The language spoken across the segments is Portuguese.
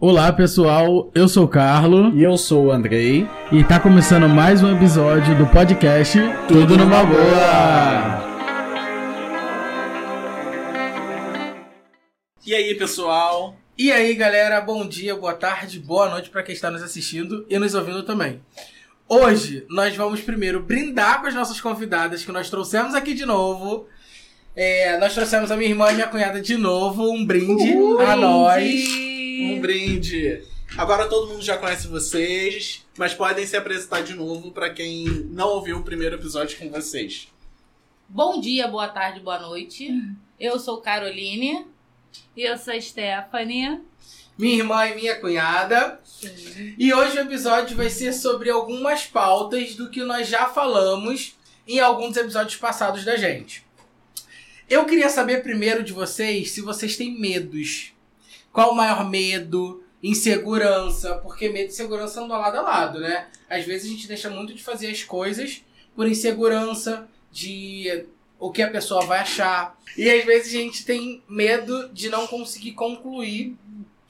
Olá pessoal, eu sou o Carlo E eu sou o Andrei. e tá começando mais um episódio do podcast Tudo numa boa. E aí, pessoal? E aí, galera, bom dia, boa tarde, boa noite para quem está nos assistindo e nos ouvindo também. Hoje nós vamos primeiro brindar com as nossas convidadas que nós trouxemos aqui de novo. É, nós trouxemos a minha irmã e minha cunhada de novo, um brinde a nós. Um brinde. Agora todo mundo já conhece vocês, mas podem se apresentar de novo pra quem não ouviu o primeiro episódio com vocês. Bom dia, boa tarde, boa noite. Eu sou Caroline. E eu sou a Stephanie. Minha irmã e minha cunhada. E hoje o episódio vai ser sobre algumas pautas do que nós já falamos em alguns episódios passados da gente. Eu queria saber primeiro de vocês se vocês têm medos. Qual o maior medo? Insegurança, porque medo e segurança andam lado a lado, né? Às vezes a gente deixa muito de fazer as coisas por insegurança, de o que a pessoa vai achar. E às vezes a gente tem medo de não conseguir concluir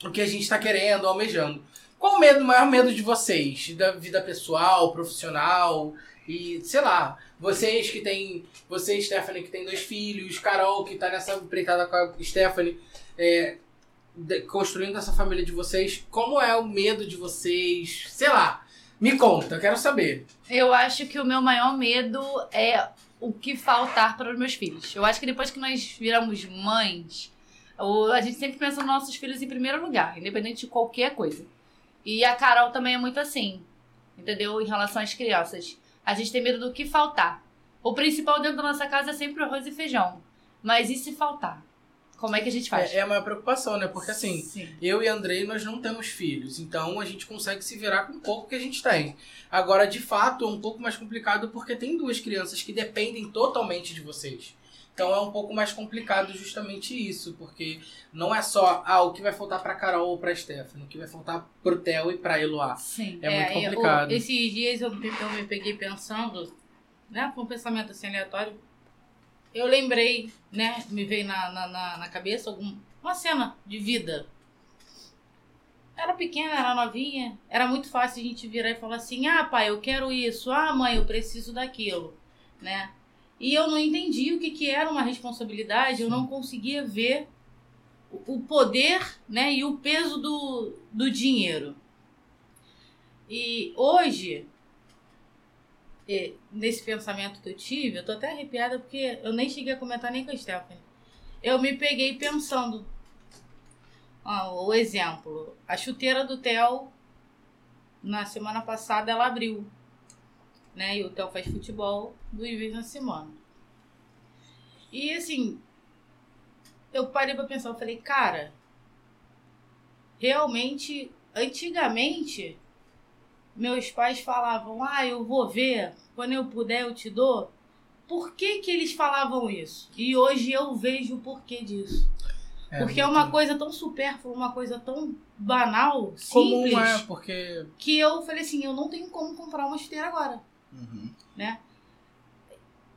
o que a gente está querendo, almejando. Qual o medo, o maior medo de vocês? Da vida pessoal, profissional e, sei lá, vocês que têm. Você, Stephanie, que tem dois filhos, Carol, que tá nessa empreitada com a Stephanie, é, construindo essa família de vocês. Como é o medo de vocês? Sei lá. Me conta, eu quero saber. Eu acho que o meu maior medo é o que faltar para os meus filhos. Eu acho que depois que nós viramos mães, a gente sempre pensa nos nossos filhos em primeiro lugar, independente de qualquer coisa. E a Carol também é muito assim, entendeu? Em relação às crianças. A gente tem medo do que faltar. O principal dentro da nossa casa é sempre o arroz e feijão. Mas e se faltar? Como é que a gente faz? É, é a maior preocupação, né? Porque assim, Sim. Eu e Andrei, nós não temos filhos, então a gente consegue se virar com o pouco que a gente tem. Agora, de fato, é um pouco mais complicado porque tem duas crianças que dependem totalmente de vocês. Então é um pouco mais complicado justamente isso, porque não é só ah, o que vai faltar pra Carol ou pra Stephanie, o que vai faltar pro Theo e pra Eloá. Sim. É muito eu- complicado. esses dias eu, me- eu me peguei pensando, né, com um pensamento assim aleatório. Eu lembrei, né, me veio na, na, na, cabeça algum, uma cena de vida. Era pequena, era novinha, era muito fácil a gente virar e falar assim: ah, pai, eu quero isso, ah, mãe, eu preciso daquilo, né? E eu não entendi o que, que era uma responsabilidade, eu não conseguia ver o o poder né, e o peso do, do dinheiro. E hoje, nesse pensamento que eu tive, eu tô até arrepiada porque eu nem cheguei a comentar nem com a Stephanie. Eu me peguei pensando. Ah, o exemplo, a chuteira do Theo, na semana passada, ela abriu. Né? E o Theo faz futebol duas vezes na semana. E assim, eu parei pra pensar, eu falei, cara, realmente, antigamente, meus pais falavam, ah, eu vou ver, quando eu puder eu te dou. Por que que eles falavam isso? E hoje eu vejo o porquê disso. Porque é uma muito coisa tão supérflua, uma coisa tão banal, comum, simples, é, porque que eu falei assim, eu não tenho como comprar uma chuteira agora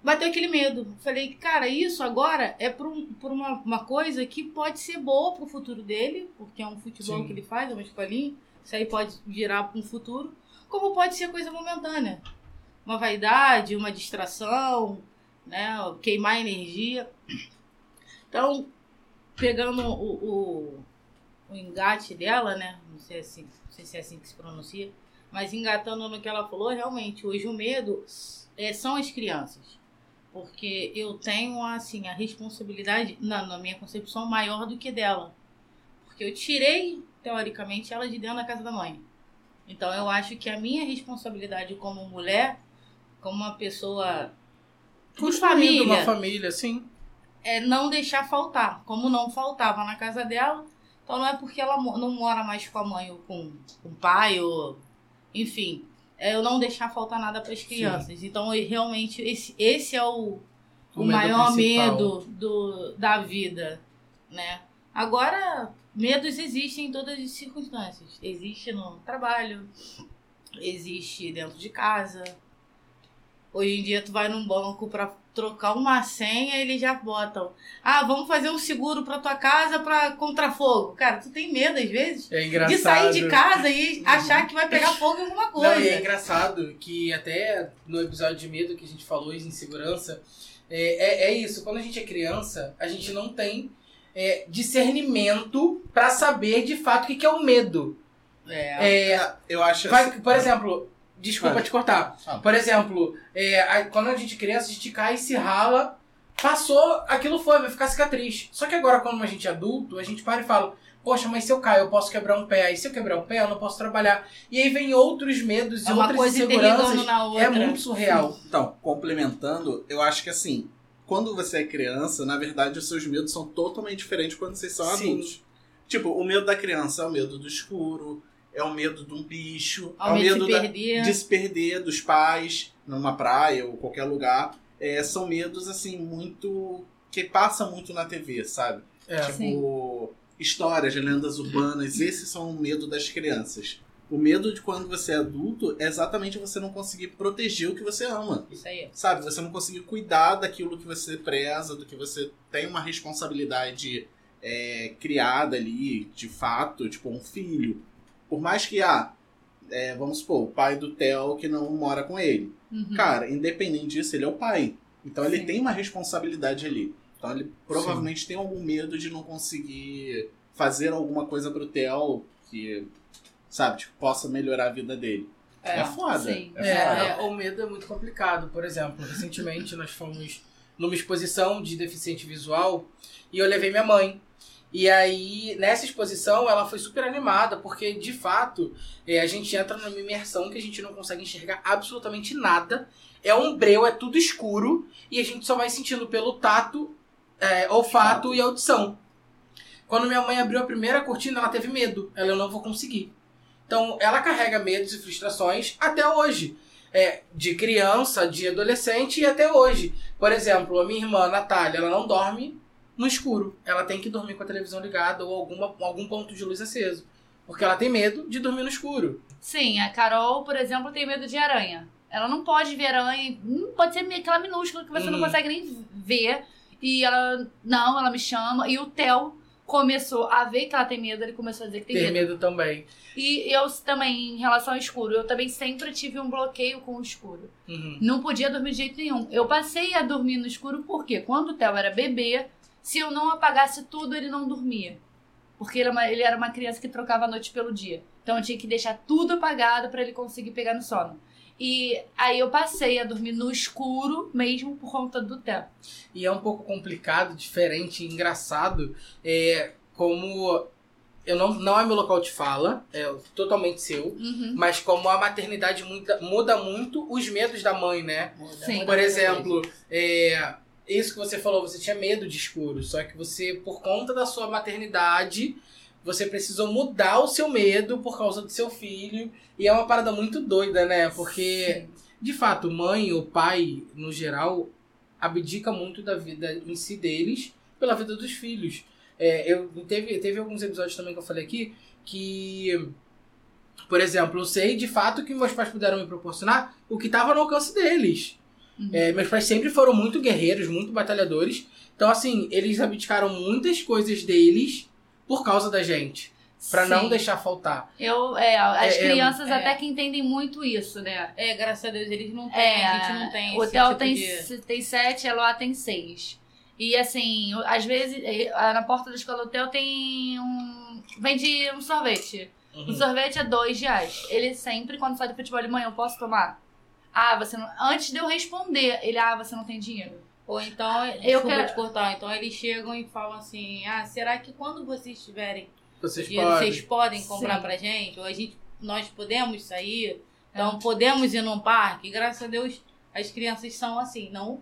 bateu aquele medo. Falei, cara, isso agora é por, um- por uma, uma coisa que pode ser boa pro futuro dele, porque é um futebol Sim. que ele faz, é uma escolinha. Isso aí pode virar para um futuro. Como pode ser coisa momentânea. Uma vaidade, uma distração, né? Queimar energia. Então, pegando o, o, o engate dela, né? Não sei, assim, não sei se é assim que se pronuncia. Mas engatando no que ela falou, realmente, hoje o medo é, são as crianças. Porque eu tenho, assim, a responsabilidade, na, na minha concepção, maior do que dela. Porque eu tirei, teoricamente, ela de dentro da casa da mãe. Então eu acho que a minha responsabilidade como mulher, como uma pessoa construindo uma família, família, assim. é não deixar faltar. Como não faltava na casa dela, então não é porque ela não mora mais com a mãe ou com, com o pai, ou enfim, é eu não deixar faltar nada para as crianças. Então, eu, realmente, esse, esse é o, o, O medo maior principal. medo do, da vida, né? Agora, medos existem em todas as circunstâncias. Existe no trabalho, existe dentro de casa, Hoje em dia tu vai num banco pra trocar uma senha, eles já botam. Ah, vamos fazer um seguro pra tua casa pra contra fogo. Cara, tu tem medo às vezes É engraçado. de sair de casa e achar que vai pegar fogo em alguma coisa. Não, e é engraçado que até no episódio de medo que a gente falou de insegurança, é, é, é isso. Quando a gente é criança, a gente não tem é, discernimento pra saber de fato o que, que é o medo. É. É, Eu acho vai- assim. por exemplo, desculpa te cortar. Ah. Por exemplo, é, a- quando a gente criança, a gente cai e se rala. Passou, aquilo foi, vai ficar cicatriz. Só que agora, quando a gente é adulto, a gente para e fala: Poxa, mas se eu cair, eu posso quebrar um pé. E se eu quebrar um pé, eu não posso trabalhar. E aí vem outros medos e É uma outras inseguranças. É muito surreal. Então, complementando, eu acho que assim, quando você é criança, na verdade, os seus medos são totalmente diferentes quando vocês são Sim. adultos. Tipo, o medo da criança é o medo do escuro, é o medo de um bicho, Ao é o medo de da- de se perder dos pais numa praia ou qualquer lugar. É, são medos, assim, muito. que passa muito na TV, sabe? É. Tipo, histórias, lendas urbanas, esses são o medo das crianças. O medo de quando você é adulto é exatamente você não conseguir proteger o que você ama. Isso aí. Sabe, você não conseguir cuidar daquilo que você preza, do que você tem uma responsabilidade é, criada ali, de fato, tipo um filho. Por mais que, ah, é, vamos supor, o pai do Theo que não mora com ele. Uhum. Cara, independente disso, ele é o pai. Então ele Sim. tem uma responsabilidade ali. Então ele provavelmente tem algum medo de não conseguir fazer alguma coisa pro Theo que, sabe, tipo, possa melhorar a vida dele. É, foda. sim. É, É, foda. é, o medo é muito complicado. Por exemplo, recentemente nós fomos numa exposição de deficiente visual e eu levei minha mãe. E aí, nessa exposição, ela foi super animada, porque de fato é, a gente entra numa imersão que a gente não consegue enxergar absolutamente nada. É um breu, é tudo escuro, e a gente só vai sentindo pelo tato, é, olfato e audição. Quando minha mãe abriu a primeira cortina, ela teve medo. Ela, eu não vou conseguir. Então, ela carrega medos e frustrações até hoje. É, de criança, de adolescente e até hoje. Por exemplo, a minha irmã, Natália, ela não dorme no escuro. Ela tem que dormir com a televisão ligada ou alguma, algum ponto de luz aceso. Porque ela tem medo de dormir no escuro. Sim, a Carol, por exemplo, tem medo de aranha. Ela não pode ver aranha, hum, pode ser aquela minúscula que você não Uhum. consegue nem ver. E ela, não, ela me chama. E o Theo começou a ver que ela tem medo, ele começou a dizer que tem Tem medo. medo também. E eu também, em relação ao escuro, eu também sempre tive um bloqueio com o escuro. Uhum. Não podia dormir de jeito nenhum. Eu passei a dormir no escuro porque quando o Theo era bebê, se eu não apagasse tudo, ele não dormia. Porque ele, é uma- ele era uma criança que trocava a noite pelo dia. Então eu tinha que deixar tudo apagado para ele conseguir pegar no sono. E aí eu passei a dormir no escuro mesmo por conta do Theo. E é um pouco complicado, diferente, engraçado. É, como eu não, não é meu local de fala, é totalmente seu. Uhum. Mas como a maternidade muda, muda muito os medos da mãe, né? Sim. Por exemplo, é, isso que você falou, você tinha medo de escuro, só que você, por conta da sua maternidade, você precisou mudar o seu medo por causa do seu filho. E é uma parada muito doida, né? Porque, de fato, mãe ou pai, no geral, abdica muito da vida em si deles pela vida dos filhos. É, eu teve, teve alguns episódios também que eu falei aqui que, por exemplo, eu sei de fato que meus pais puderam me proporcionar o que estava no alcance deles. Uhum. É, meus pais sempre foram muito guerreiros, muito batalhadores. Então, assim, eles abdicaram muitas coisas deles por causa da gente. Pra não Sim. deixar faltar. Eu, é, as É, é, crianças é. até que entendem muito isso, né? É, graças a Deus, eles não têm. É, a gente não tem o esse Theo tipo tem, de... tem sete, a Eloá tem seis. E assim, às vezes, na porta da escola do Theo tem um. Vende um sorvete. O sorvete é dois reais. Ele sempre, quando sai do futebol de manhã, eu posso tomar? Ah, você não. Antes de eu responder, ele, ah, você não tem dinheiro. Ou então, Eu desculpa quero- te cortar, então eles chegam e falam assim, ah, será que quando vocês tiverem Vocês dinheiro, podem. vocês podem comprar Sim. pra gente? Ou a gente, nós podemos sair? Então, podemos ir num parque? Graças a Deus, as crianças são assim, não...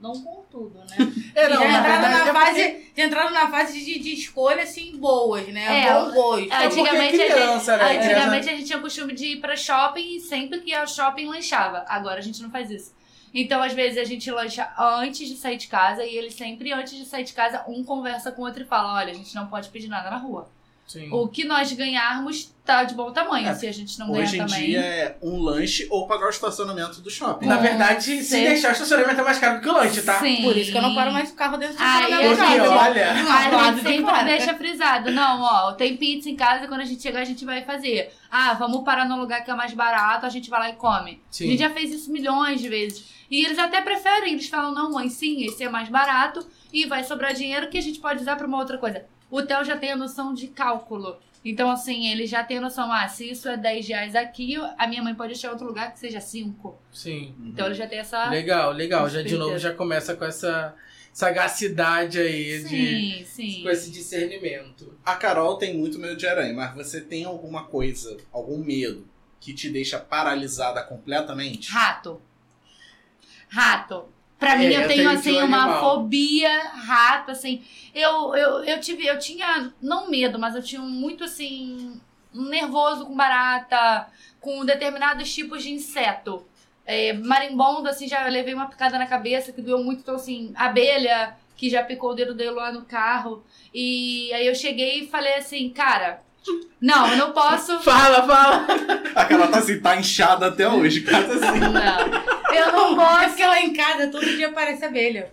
Não com tudo, né? É, não, já, na entraram verdade, na é fase, já entraram na fase de, de escolha, assim, boas, né? É, Bom gosto. Antigamente, é criança, a né? gente, antigamente Criança- a gente tinha o costume de ir pra shopping e sempre que ia ao shopping lanchava. Agora a gente não faz isso. Então, às vezes, a gente lancha antes de sair de casa e eles sempre, antes de sair de casa, um conversa com o outro e fala: olha, a gente não pode pedir nada na rua. Sim. O que nós ganharmos tá de bom tamanho. É, Se a gente não Hoje ganhar em também. dia é um lanche ou pagar o estacionamento do shopping. Na Com verdade, se cer- deixar o estacionamento é mais caro que o lanche, tá? Sim. Por isso que eu não paro mais o carro dentro do estacionamento. Porque, olha. A gente sempre deixa frisado. Não, ó, tem pizza em casa e quando a gente chegar a gente vai fazer. Ah, vamos parar num lugar que é mais barato, a gente vai lá e come. A Sim. gente já fez isso milhões de vezes. E eles até preferem, eles falam, não, mãe, sim, esse é mais barato e vai sobrar dinheiro que a gente pode usar pra uma outra coisa. O Theo já tem a noção de cálculo. Então, assim, ele já tem a noção, ah, se isso é 10 reais aqui, a minha mãe pode em outro lugar que seja 5. Sim. Então ele já tem essa. Legal, legal. Já de novo já começa com essa sagacidade aí de Sim, sim. com esse discernimento. A Carol tem muito medo de aranha, mas você tem alguma coisa, algum medo que te deixa paralisada completamente? Rato. Rato. Pra mim, É, eu eu tenho, assim, um uma animal. fobia rato, assim. Eu, eu, eu tive, eu tinha, não medo, mas eu tinha um muito, assim, nervoso com barata, com determinados tipos de inseto. É, marimbondo, assim, já levei uma picada na cabeça que doeu muito, então, assim, abelha, que já picou o dedo dele lá no carro. E aí eu cheguei e falei assim, cara, não, eu não posso. Fala, fala. Aquela tá assim, tá inchada até hoje, cara, assim. Não, eu não É posso. porque lá em casa todo dia aparece abelha.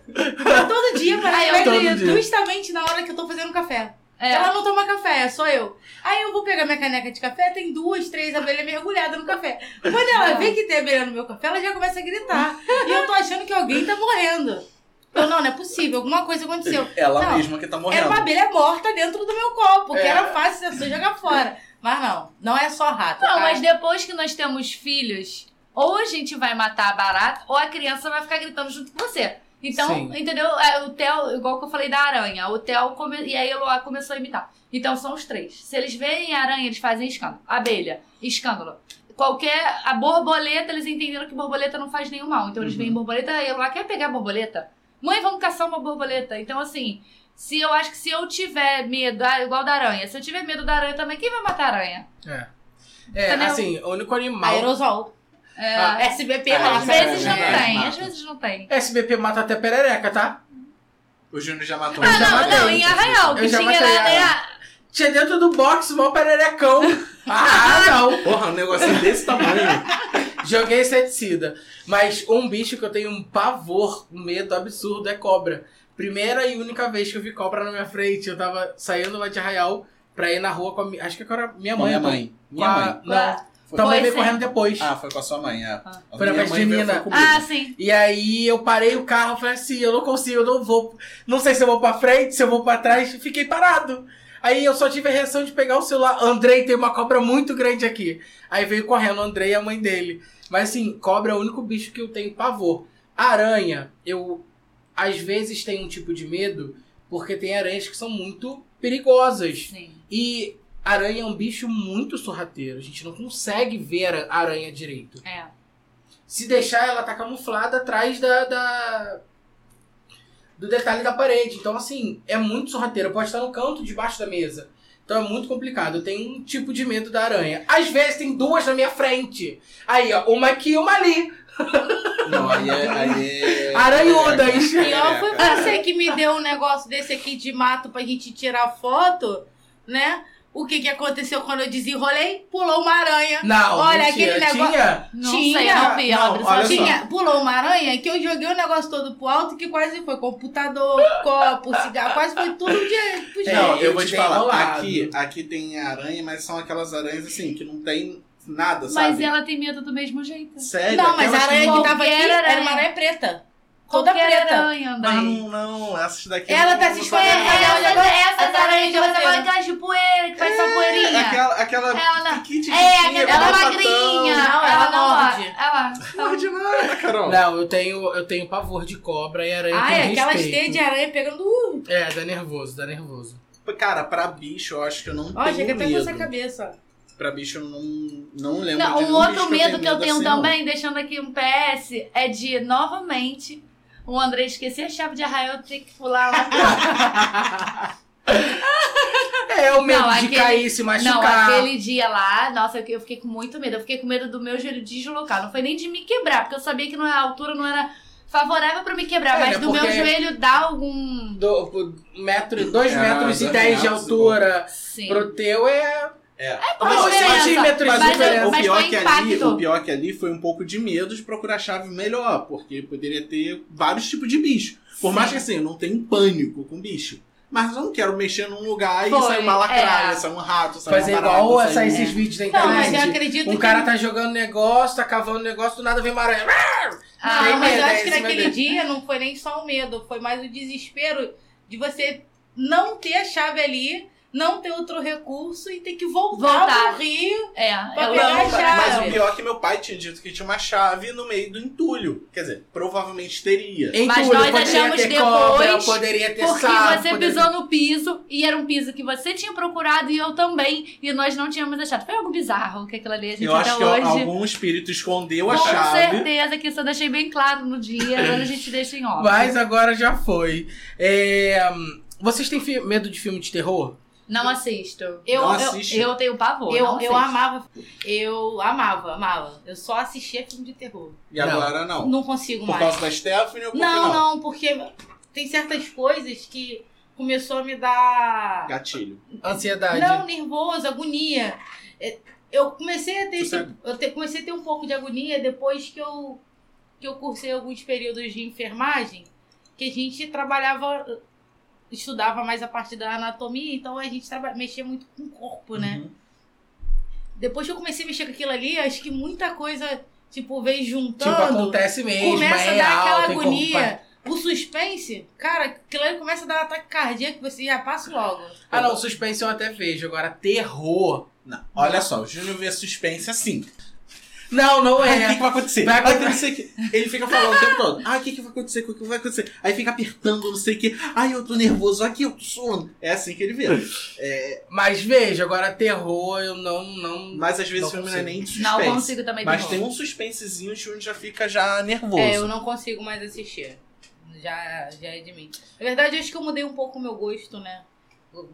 todo dia aparece abelha, todo dia. justamente na hora que eu tô fazendo café. É. Ela não toma café, é só eu. Aí eu vou pegar minha caneca de café, tem duas, três abelhas mergulhadas no café. Quando ela vê que tem abelha no meu café, ela já começa a gritar. E eu tô achando que alguém tá morrendo. Eu, não, não é possível, alguma coisa aconteceu. Ela Não, mesma que tá Era morrendo. uma abelha morta dentro do meu copo, que É. era fácil você jogar fora. Mas não, não é só rato. Não, tá? mas depois que nós temos filhos, ou a gente vai matar a barata, ou a criança vai ficar gritando junto com você. Então, Sim. entendeu? É, O Theo, igual que eu falei da aranha, o Theo come... e a Eloá começou a imitar. Então são os três. Se eles veem a aranha, eles fazem escândalo. Abelha, escândalo. Qualquer. A borboleta, eles entenderam que borboleta não faz nenhum mal. Então eles Uhum. veem borboleta, a Eloá quer pegar a borboleta. Mãe, vamos caçar uma borboleta. Então, assim, se eu acho que se eu tiver medo, ah, igual da aranha, se eu tiver medo da aranha também, quem vai matar a aranha? É. É, Entendeu? assim, o único animal. Aerosol. É, Ah, SBP É, às mata. vezes não é, tem, às vezes não tem. SBP mata até perereca, tá? O Júnior já matou Ah, não, matei. não, em Arraial, que Eu já tinha matei lá, né? ela. Tinha dentro do box, mó pererecão. ah, não. Porra, um negocinho desse tamanho. Joguei inseticida. Mas um bicho que eu tenho um pavor, um medo absurdo é cobra. Primeira e única vez que eu vi cobra na minha frente, eu tava saindo lá de Arraial pra ir na rua com a minha. Acho que era minha Com mãe. minha então. mãe. Com Minha a- mãe. Não. Foi- Foi veio correndo depois. Ah, foi com a sua mãe, é. Ah. A Foi na minha festa junina. foi comigo. Ah, sim. E aí eu parei o carro, falei assim, eu não consigo, eu não vou. Não sei se eu vou pra frente, se eu vou pra trás, fiquei parado. Aí eu só tive a reação de pegar o celular. Andrei, tem uma cobra muito grande aqui. Aí veio correndo o Andrei e a mãe dele. Mas assim, cobra é o único bicho que eu tenho pavor. Aranha, eu às vezes tenho um tipo de medo, porque tem aranhas que são muito perigosas. Sim. E aranha é um bicho muito sorrateiro. A gente não consegue ver a aranha direito. É. Se deixar, ela tá camuflada atrás da, da- do detalhe da parede. Então, assim, é muito sorrateira. Pode estar no canto debaixo da mesa. Então é muito complicado. Eu tenho um tipo de medo da aranha. Às vezes tem duas na minha frente. Aí, ó, uma aqui e uma ali. Não, aí é. Aí é... Aranhudas. Pior foi É, você que me deu um negócio desse aqui de mato pra gente tirar foto, né? O que que aconteceu quando eu desenrolei? Pulou uma aranha. Não, Olha, mentira. aquele negócio- Tinha? Não Tinha. sei, não vi. Não, olha só. Tinha, pulou uma aranha que eu joguei o negócio todo pro alto que quase foi computador, copo, cigarro, quase foi tudo de É, Não, eu vou te falar. enrolado. Aqui, aqui tem aranha, mas são aquelas aranhas assim, que não tem nada, Mas sabe? ela tem medo do mesmo jeito. Sério? Não, mas a aranha que tava aqui aranha. era uma aranha preta. Toda preta. aranha, André. Mas não, não, essas daqui. Ela não- tá se escondendo, aranhas de você roteiro. vai aquelas de poeira que faz só poeirinha. Aquela, aquela Ela- piquite É, tiquinha, ela é magrinha. Não, ela ela não morde. Ela, Morde nada, Carol. Não, eu tenho, eu tenho pavor de cobra e aranha Ai, tem aquelas respeito. teias de aranha pegando. Uh, É, dá nervoso, dá nervoso. Cara, pra bicho, eu acho que eu não ó, tenho chega até com medo. essa cabeça. Pra bicho, eu não, não lembro Não, de um outro bicho medo que eu tenho assim, não. também, deixando aqui um PS, é de, novamente, o André esquecer a chave de arraial ter que pular lá. É, o medo Não, de aquele- cair, se Não, machucar. aquele dia lá, nossa, eu eu fiquei com muito medo. Eu fiquei com medo do meu joelho deslocar. Não foi nem de me quebrar, porque eu sabia que não, a altura não era favorável pra me quebrar, É, mas né, do meu joelho dá algum. Do, do metro, dois É, metros e dez de altura Sim. pro teu é. É. Não, diferença. centímetros Mas, de o, diferença. o mas pior que ali, o pior que ali foi um pouco de medo de procurar a chave melhor, porque poderia ter vários tipos de bicho. Por mais que assim, eu não tenho pânico com bicho. Mas eu não quero mexer num lugar e Foi, sair uma lacraia, é. sair um rato, sair Fazer uma barata, igual sair essa, um- esses vídeos da Não, mas eu internet. acredito Um que. cara tá jogando negócio, tá cavando negócio, do nada vem uma aranha. Ah, Tem mas medo, eu é acho que esse naquele medo. dia não foi nem só o medo, foi mais o desespero de você não ter a chave ali, não ter outro recurso e ter que voltar, Voltar. pro Rio. É, Pra eu pegar a chave. Mas o pior é que meu pai tinha dito que tinha uma chave no meio do entulho. Quer dizer, provavelmente teria. Entulho, Mas nós poderia achamos ter depois, cobra, poderia ter Porque sapo, você poderia- pisou no piso e era um piso que você tinha procurado e eu também. E nós não tínhamos achado. Foi algo bizarro que aquilo ali a gente Eu até acho que hoje. algum espírito escondeu a Com chave. certeza que isso eu deixei bem claro no dia, agora a gente deixa em off. Mas agora já foi. É, Vocês têm medo de filme de terror? Não assisto. Eu, Não eu, assiste. Eu tenho pavor. eu, não eu amava, eu amava, amava. Eu só assistia filme de terror. E agora não. Não consigo Por mais. causa da Stephanie ou porque Não, não? não, porque tem certas coisas que começou a me dar. Gatilho. Ansiedade. Não, nervoso, agonia. É, Eu comecei a ter esse, eu te- comecei a ter um pouco de agonia depois que eu que eu cursei alguns períodos de enfermagem, que a gente trabalhava estudava mais a parte da anatomia, então a gente traba, mexia muito com o corpo, né? Uhum. Depois que eu comecei a mexer com aquilo ali, acho que muita coisa, tipo, veio Tipo, juntando. acontece mesmo. começa é a dar aquela alto, agonia. O suspense, cara, aquilo ali começa a dar ataque cardíaco, você já passa logo. Ah, não, suspense eu até vejo. Agora, terror. Não. Olha só, o Júnior vê suspense assim. Não, não Ai, o que, é. que vai acontecer? Vai Ai, que o que. Ele fica falando o tempo todo. Ah, o que, que vai acontecer? O que vai acontecer? Aí fica apertando, não sei o que. Ai, eu tô nervoso. Aqui, eu tô suando. É assim que ele vê. Mas vejo, agora terror eu não. não... Mas às vezes Não o filme não é nem de Não suspense. consigo também Mas terror. tem um suspensezinho, o Júnior já fica já nervoso. É, eu não consigo mais assistir. Já, já é de mim. Na verdade, acho que eu mudei um pouco o meu gosto, né?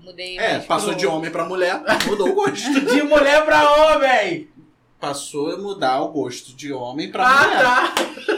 Mudei É, passou pro- de homem pra mulher, mudou o gosto. De mulher pra homem! Passou a mudar o gosto de homem pra Ah, mulher. tá.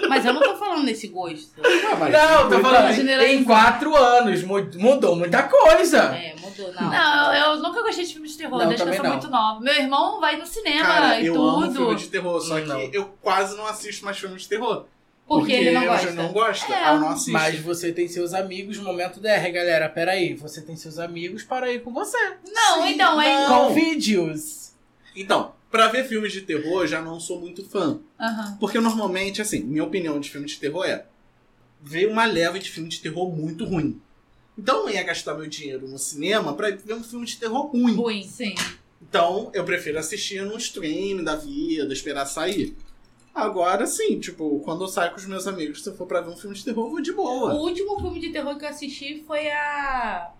Mas eu não tô falando desse gosto. Ah, mas Não, tô falando em quatro anos. mu- Mudou muita coisa. É, mudou, não. Não, eu nunca gostei de filme de terror, Não, desde que eu sou não. muito nova. Meu irmão vai no cinema Cara, e eu tudo. amo filme de terror, só Não. que eu quase não assisto mais filmes de terror. Porque ele não eu gosta. não gosto. É. Ah, eu não assisto. Mas você tem seus amigos, momento DR, galera. Peraí, você tem seus amigos para ir com você. Não, Sim, então, é. não. Com vídeos. Então, pra ver filmes de terror, eu já não sou muito fã. Aham. Porque normalmente, assim, minha opinião de filme de terror é ver uma leva de filme de terror muito ruim. Então eu não ia gastar meu dinheiro no cinema pra ver um filme de terror ruim. Ruim. Sim. Então eu prefiro assistir num stream da vida, esperar sair. Agora sim, tipo, quando eu saio com os meus amigos, se eu for pra ver um filme de terror, eu vou de O boa. último filme de terror que eu assisti foi a.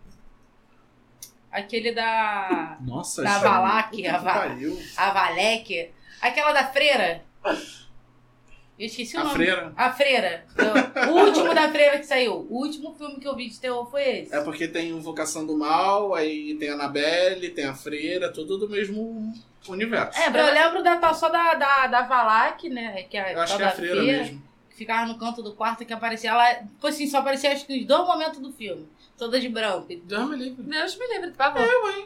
Aquele da. Nossa, Da Valak, a Va-. A Valek. Aquela da freira. Eu esqueci o A nome. freira. A freira. Eu- O último da freira que saiu. O último filme que eu vi de terror foi esse. É porque tem Invocação do Mal, aí tem a Annabelle, tem a Freira, tudo do mesmo universo. É, Eu lembro da tal só da, da, da Valak, né? Que é eu acho que é a da Freira mesmo. que ficava no canto do quarto que aparecia. Ela, tipo assim, só aparecia acho que os dois momentos do filme. Toda de branco. Deus me livre. Deus me livre, por favor.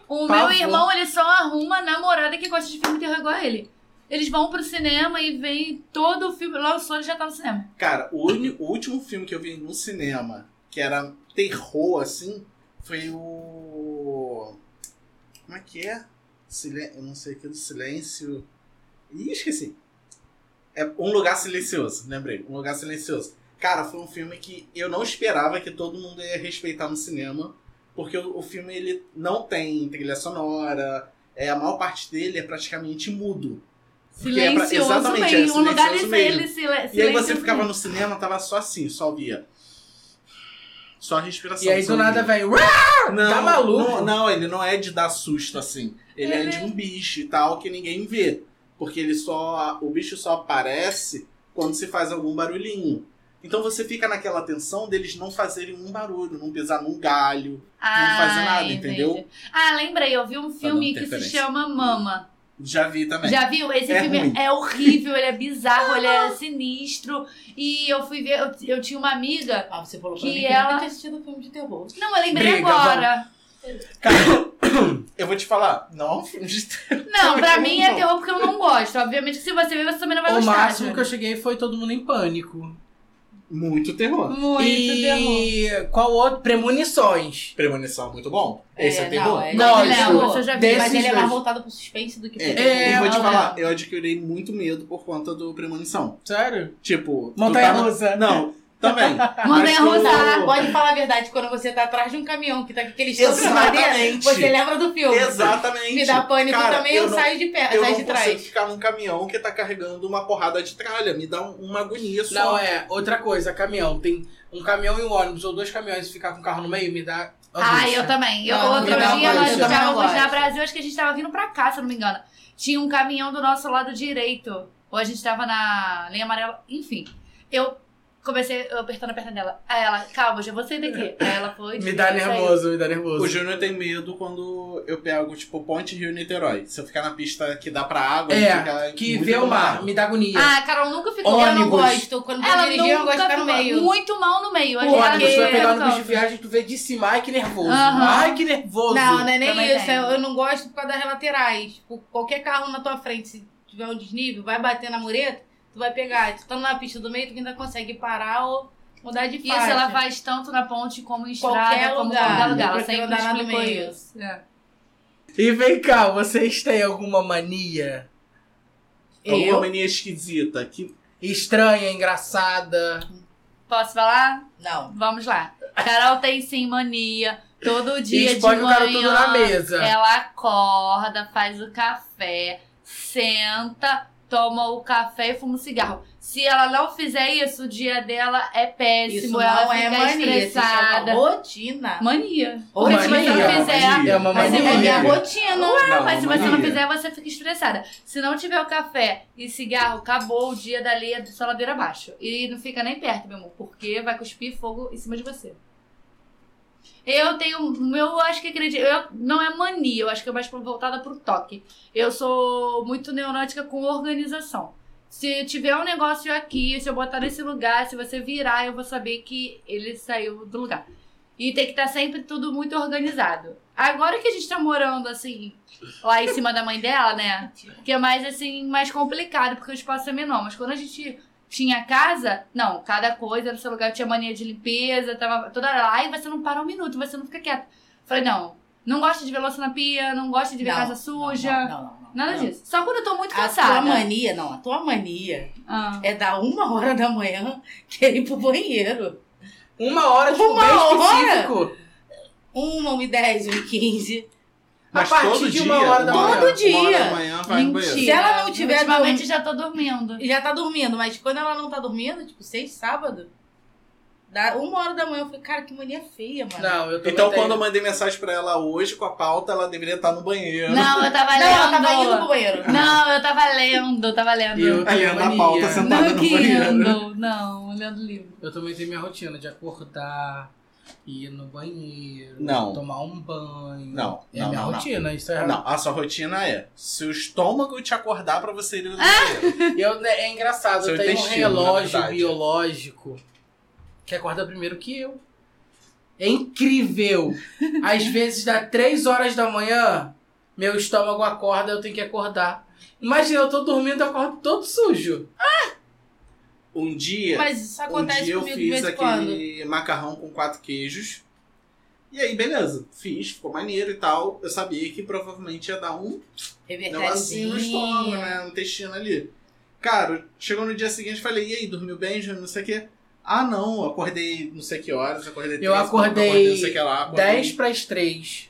O Pavor. meu irmão, ele só arruma namorada que gosta de filme terror igual a ele. Eles vão pro cinema e veem todo o filme. Lançou, ele já tá no cinema. Cara, o, o último filme que eu vi no cinema, que era terror, assim, foi o. Como é que é? Silen... Eu não sei o que do silêncio. Ih, esqueci. É Um Lugar Silencioso, lembrei. Um Lugar Silencioso. Cara, foi um filme que eu não esperava que todo mundo ia respeitar no cinema, porque o, o filme ele não tem trilha sonora, é, a maior parte dele é praticamente mudo. Porque é pra- Silencioso exatamente, é mesmo. um lugar de silencioso mesmo. ele, E aí silencioso você ficava no cinema, tava só assim, só via. Só a respiração. E aí do nada vem. "Uau!" Não, tá maluco? Não, não, ele não é de dar susto assim. Ele é Ele- de um bicho e tal que ninguém vê. Porque ele só. O bicho só aparece quando se faz algum barulhinho. Então você fica naquela tensão deles não fazerem um barulho, não pisar num galho. Ah, fazer nada, entendi. entendeu? Ah, lembrei, eu vi um filme que se chama Mama. Já vi também. Já viu? Esse É filme ruim. é horrível, ele é bizarro, ele é sinistro. E eu fui ver, eu, eu tinha uma amiga. Ah, você falou pra Que mim que ela- nunca ter assistido filme de terror. Não, eu lembrei Briga, agora. Cara, eu vou te falar. Não, de Não, pra mim é Não. terror porque eu não gosto. Obviamente, se você ver, você também não vai O gostar. máximo Júlio. que eu cheguei foi todo mundo em pânico. Muito terror. Muito terror. e qual outro? Premonições. Premonição muito bom. Esse é, É, terror. não, é- Não, Não, eu já vi. Mas ele é mais voltado pro suspense do que pro É, terror. e vou te falar, eu adquiri muito medo por conta do Premonição. Sério? Tipo. tu Montanha tá. Não, também. Tu- russa. Pode falar a verdade, quando você tá atrás de um caminhão que tá com aquele estofo de Exatamente. madeira, você lembra do filme. Exatamente. Me dá pânico Cara, também, eu, não- saio de pé, Eu saio não de consigo trás. ficar num caminhão que tá carregando uma porrada de tralha. Me dá um- uma agonia só. Não, é. Outra coisa, caminhão. Tem um caminhão e um ônibus, ou dois caminhões e ficar com o carro no meio, me dá. Ah, angústia. eu também. Eu, Não, outro dia, nós. Eu não estávamos na. Brasil, acho que a gente tava vindo pra cá, se eu não me engano. Tinha um caminhão do nosso lado direito. Ou a gente tava na linha amarela. Enfim. Eu comecei eu apertando a perna dela. Aí ela, calma, já vou sair daqui. Aí ela foi. Me dá nervoso, me dá nervoso. O Júnior tem medo quando eu pego, tipo, Ponte Rio Niterói. Se eu ficar na pista que dá pra água, É, fica que muito vê o mar, me dá agonia. Ah, Carol nunca ficou. Ônibus. Eu não gosto. Quando Ela dirigir, eu nunca gosto de ficar no meio. muito mal no meio. Gente- ônibus, tu vai pegar é, ônibus de viagem, tu vê de cima, ai que nervoso. Aham. Ai que nervoso. Não, não é nem Também isso. tem. Eu não gosto por causa das laterais. Tipo, qualquer carro na tua frente, se tiver um desnível, vai bater na mureta, tu vai pegar. Tu tá na pista do meio, tu ainda consegue parar ou mudar de faixa. Isso ela faz tanto na ponte como em estrada, Qualquer como lugar. qualquer lugar. Ela sempre andar no meio. isso. É. E vem cá, vocês têm alguma mania Alguma Eu? mania esquisita. Que... estranha, engraçada? Posso falar? Não. Vamos lá. Carol tem sim mania. Todo dia de expõe o cara manhã. tudo na mesa. Ela acorda, faz o café, senta, toma o café e fuma um cigarro. Se ela não fizer isso, o dia dela é péssimo. Isso ela não é mania, isso estressada. chama rotina. Mania. Ou Porque se você mania, não fizer. mania. É uma Mas Mas é mania. minha rotina. Não, Mas se você não mania. fizer, você fica estressada. Se não tiver o café e cigarro, acabou o dia dali é sua ladeira abaixo. E não fica nem perto, meu amor, porque vai cuspir fogo em cima de você. Eu tenho. o Meu, acho que acredito. Eu, não é mania, eu acho que é mais voltada pro toque. Eu sou muito neurótica com organização. Se tiver um negócio aqui, se eu botar nesse lugar, se você virar, eu vou saber que ele saiu do lugar. E tem que estar sempre tudo muito organizado. Agora que a gente tá morando assim, lá em cima da mãe dela, né? Que é mais assim, mais complicado, porque o espaço é menor. Mas quando a gente tinha casa, não, cada coisa no seu lugar eu tinha mania de limpeza, tava toda hora lá, e você não para um minuto, você não fica quieto. Falei, não, não gosto de ver louça na pia, não gosto de ver Não, casa suja. Não, não, não, não. Nada Não. disso. Só quando eu tô muito A tua cansada. mania, não, a tua mania Ah. é dar uma hora da manhã querer ir pro banheiro. Uma hora, tipo, Uma bem hora? específico. Uma, uma e dez, uma e quinze. A Mas partir todo de dia, uma hora da manhã. Todo dia. Da manhã vai banheiro. Se ela não tiver Ultimamente dorm- já tô dormindo. Já tá dormindo, mas quando ela não tá dormindo, tipo, seis sábado, dá uma hora da manhã, eu falei, cara, que mania feia, mano. Não, eu Então, quando eu mandei mensagem pra ela hoje com a pauta, ela deveria estar no banheiro. Não, eu tava Não, lendo. ela tava indo pro banheiro. Não, eu tava lendo, tava lendo. Eu Ali tenho na mania. pauta, sentada Não no banheiro. lendo, não, lendo livro. Eu também tenho minha rotina de acordar, ir no banheiro, Não. tomar um banho. Não, É não, a minha não, não. rotina, isso é. Não, a sua rotina é se o estômago te acordar pra você ir no Ah! banheiro. Eu, né, é engraçado, Seu eu tenho um relógio biológico que acorda primeiro que eu. É incrível. Às vezes dá 3 horas da manhã, meu estômago acorda, eu tenho que acordar. Imagina, eu tô dormindo, eu acordo todo sujo. Um dia, Mas isso um acontece dia eu comigo de fiz vez em quando. aquele macarrão com quatro queijos. E aí, beleza, fiz, ficou maneiro e tal. Eu sabia que provavelmente ia dar um negocinho no estômago, né? No intestino ali. Cara, chegou no dia seguinte falei, e aí, dormiu bem, Júnior? Não sei o quê. Ah, não, eu acordei não sei que horas, eu acordei Eu três, acordei acordei não sei que lá. acordei- 10 para as 3.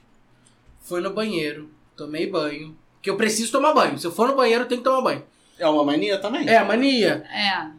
Fui no banheiro, tomei banho. Que eu preciso tomar banho. Se eu for no banheiro, eu tenho que tomar banho. É uma mania também? É, mania. É.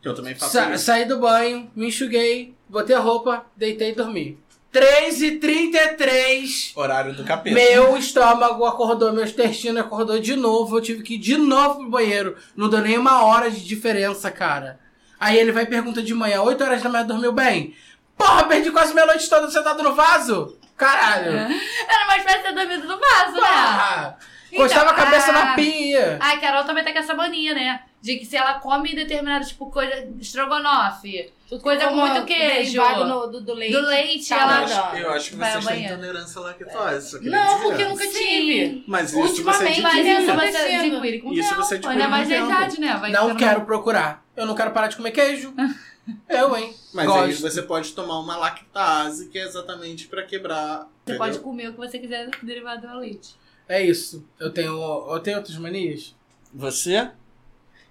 Que eu também faço Sa isso. saí do banho, me enxuguei, botei a roupa, deitei e dormi. 3h33. Horário do capeta. Meu estômago acordou, meu intestino acordou de novo. Eu tive que ir de novo pro banheiro. Não deu nem uma hora de diferença, cara. Aí ele vai e pergunta de manhã: 8 horas da manhã dormiu bem? Porra, perdi quase minha noite toda sentado no vaso? Caralho. Era mais fácil ter dormido no vaso, né? Encostava a Então, cabeça a- na pia. A Carol também tá com essa mania, né? De que se ela come determinado tipo coisa, estrogonofe, Tudo Coisa com muito queijo. no- do, do leite. do leite, Tá, Eu ela. mas- acho, eu acho que vocês têm intolerância à lactose. Não, porque eu nunca tive. Mas isso você Ultimamente, Mas adquire. isso você adquire com Isso você adquire ainda mais tempo. idade, né? Vai Não quero procurar. Eu não quero parar de comer queijo. Eu, hein? Mas Gosto. aí você pode tomar uma lactase, que é exatamente pra quebrar. Você entendeu? pode comer o que você quiser derivado do leite. É isso. Eu tenho, eu tenho outras manias. Você?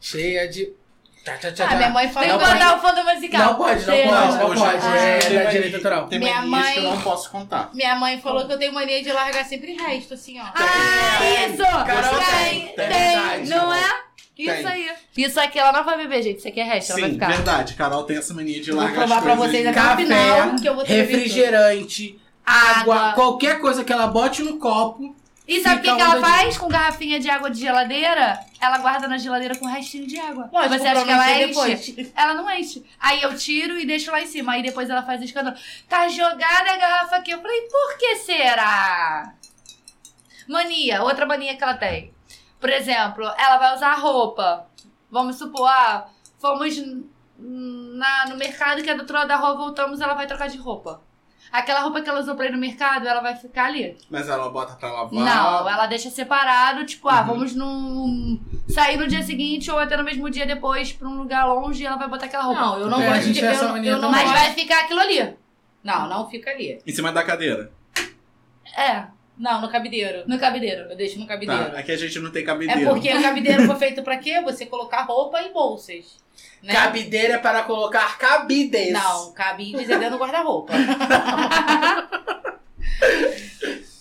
Cheia de. Tchá, tchá, tchá, Ah, minha mãe fala Tem que Não botar o fundo musical. Não pode, não pode, não hoje- pode. hoje É da mania- direita autoral. Tem Minha manias mãe- que eu não posso contar. Minha mãe falou que eu tenho mania de largar sempre resto, assim, ó. Ah, isso! Carol tem, tem, não é? Isso Tem. aí. Isso aqui ela não vai beber, gente. Isso aqui é resto, ela vai Sim, ficar. verdade. Carol tem essa mania de Eu vou largar as provar pra coisas vocês até o Café, final que eu vou ter refrigerante, água, Água. qualquer coisa que ela bote no copo. E sabe o que, que ela faz com garrafinha de água de geladeira? Ela guarda na geladeira com restinho de água. Lógico, Você acha que ela encher enche? depois. Ela não enche. Aí eu tiro e deixo lá em cima. Aí depois ela faz o escândalo. Tá jogada a garrafa aqui. Eu falei, por que será? Mania, outra mania que ela tem. Por exemplo, ela vai usar roupa. Vamos supor, ah, fomos na, no mercado que é do outro lado da rua, voltamos, ela vai trocar de roupa. Aquela roupa que ela usou pra ir no mercado, ela vai ficar ali. Mas ela bota pra lavar. Não, ela deixa separado, tipo, ah, Uhum. vamos num. sair no dia seguinte ou até no mesmo dia depois pra um lugar longe e ela vai botar aquela roupa. Não, eu não É, gosto de... essa Eu, mania eu não. Mas gosto- vai ficar aquilo ali. Não, não fica ali. Em cima da cadeira. É, Não, no cabideiro. no cabideiro. Eu deixo no cabideiro. Tá, aqui a gente não tem É cabideiro. porque o cabideiro foi feito pra quê? Você colocar roupa e bolsas. Né? Cabideira é para colocar cabides. Não, cabides é dentro do guarda-roupa.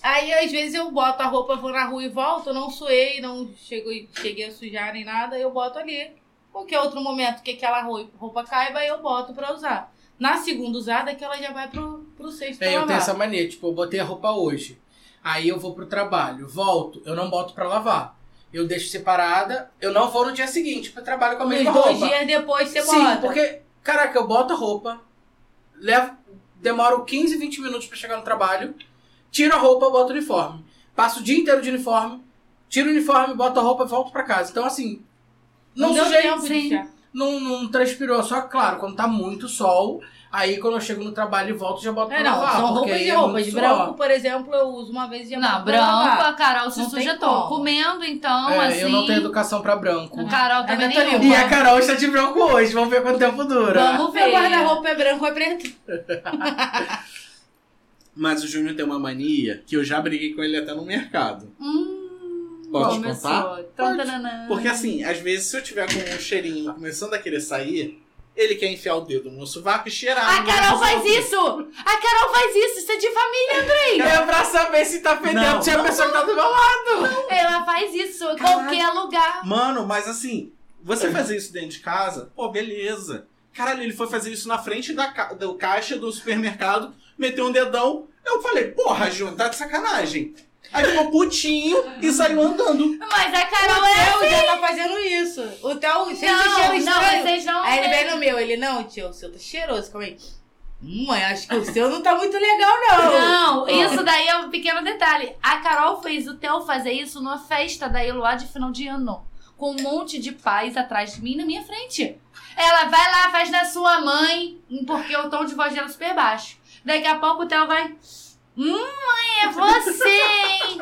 Aí, às vezes, eu boto a roupa, vou na rua e volto, eu não suei, não chego, cheguei a sujar nem nada, eu boto ali. Qualquer outro momento que aquela roupa, caiba, eu boto pra usar. Na segunda usada, é que ela já vai pro, pro pra É, eu tenho essa mania, tipo, eu botei a roupa hoje. Aí eu vou pro trabalho, volto, eu não boto pra lavar. Eu deixo separada, eu não vou no dia seguinte pro trabalho com a mesma dois roupa. dias depois você Sim, bota. porque, caraca, eu boto a roupa, levo, demoro 15, 20 minutos pra chegar no trabalho, tiro a roupa, boto o uniforme. Passo o dia inteiro de uniforme, tiro o uniforme, boto a roupa e volto pra casa. Então, assim, não, deu sujei, não, não transpirou. Só claro, quando tá muito sol, aí quando eu chego no trabalho e volto, já boto É, pra não, lavar. porque roupas de é suor. branco, por exemplo, eu uso uma vez e já Não, branco, a Carol se suja tô como. comendo, então, É, assim. eu não tenho educação pra branco. A Carol também Ainda tô nenhuma. E a Carol está de branco hoje, vamos ver quanto tempo dura. Vamos Meu ver. guarda-roupa é branco ou é preto? Mas o Júnior tem uma mania que eu já briguei com ele até no mercado. Hum, Pode começou. contar? Tan, tananã. Porque assim, às vezes se eu tiver com um cheirinho começando a querer sair, ele quer enfiar o dedo no sovaco e cheirar. A Carol faz sovaco. isso! A Carol faz isso! Isso é de família, Andrei! É pra saber se tá fedendo, Não, se a pessoa que tá do meu lado. Ela faz isso em qualquer lugar. Mano, mas assim, você fazer isso dentro de casa, pô, beleza. Caralho, ele foi fazer isso na frente da ca- do caixa do supermercado, meteu um dedão. Eu falei, porra, Júnior, tá de sacanagem. Aí ficou putinho e saiu andando. Mas a O Carol é Theo já tá fazendo isso. O Theo sente cheiro Não, não, estranho. vocês não. Aí ele vem no meu, ele, não, tio, o seu tá cheiroso, calma aí. Hum, mãe, acho que o seu não tá muito legal, não. Não, isso daí é um pequeno detalhe. A Carol fez o Theo fazer isso numa festa da Eloá de final de ano. Com um monte de pais atrás de mim e na minha frente. Ela vai lá, faz na sua mãe, porque o tom de voz dela é super baixo. Daqui a pouco o Theo vai. Hum, mãe, é você, hein?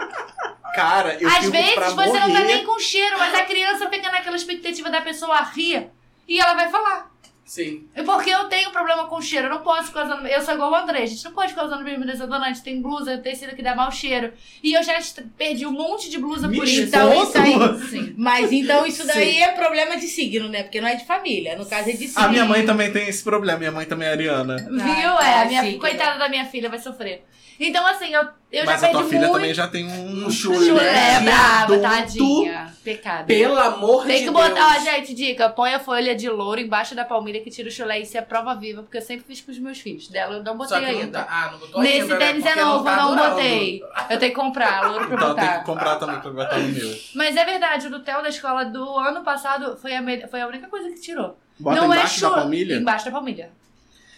Cara, eu Às vezes você morrer. não tá nem com cheiro, mas a criança fica naquela expectativa da pessoa rir e ela vai falar. Sim. Porque eu tenho problema com cheiro, eu não posso ficar usando. Eu sou igual o André, a gente não pode ficar usando mesmo desodorante. Tem blusa, tecido que dá mau cheiro. E eu já perdi um monte de blusa Me por isso. Então, isso aí. Sim. Mas então isso daí Sim. é problema de signo, né? Porque não é de família. No caso é de signo. A minha mãe também tem esse problema, minha mãe também é ariana. Viu? Ah, É, a tá, minha, sim, coitada da minha filha vai sofrer. Então, assim, eu, eu Mas já a perdi tua filha muito. também já tem um chulé Chulé, brava, tadinha. Pecado. Pelo amor Tem de que Deus. botar, ó, gente, dica, põe a folha de louro embaixo da palmilha que tira o chulé. Isso é prova viva, porque eu sempre fiz com os meus filhos. Dela eu não botei que não ainda. tá- Ah, não botou Nesse ainda, né? tênis é novo, tá eu não botei. Eu tenho que comprar louro pra Então tem botar. que comprar também pra botar no meu. Mas é verdade, o do Theo da escola do ano passado foi a, me- foi a única coisa que tirou. Bota não embaixo é da chu- palmilha? Embaixo da palmilha.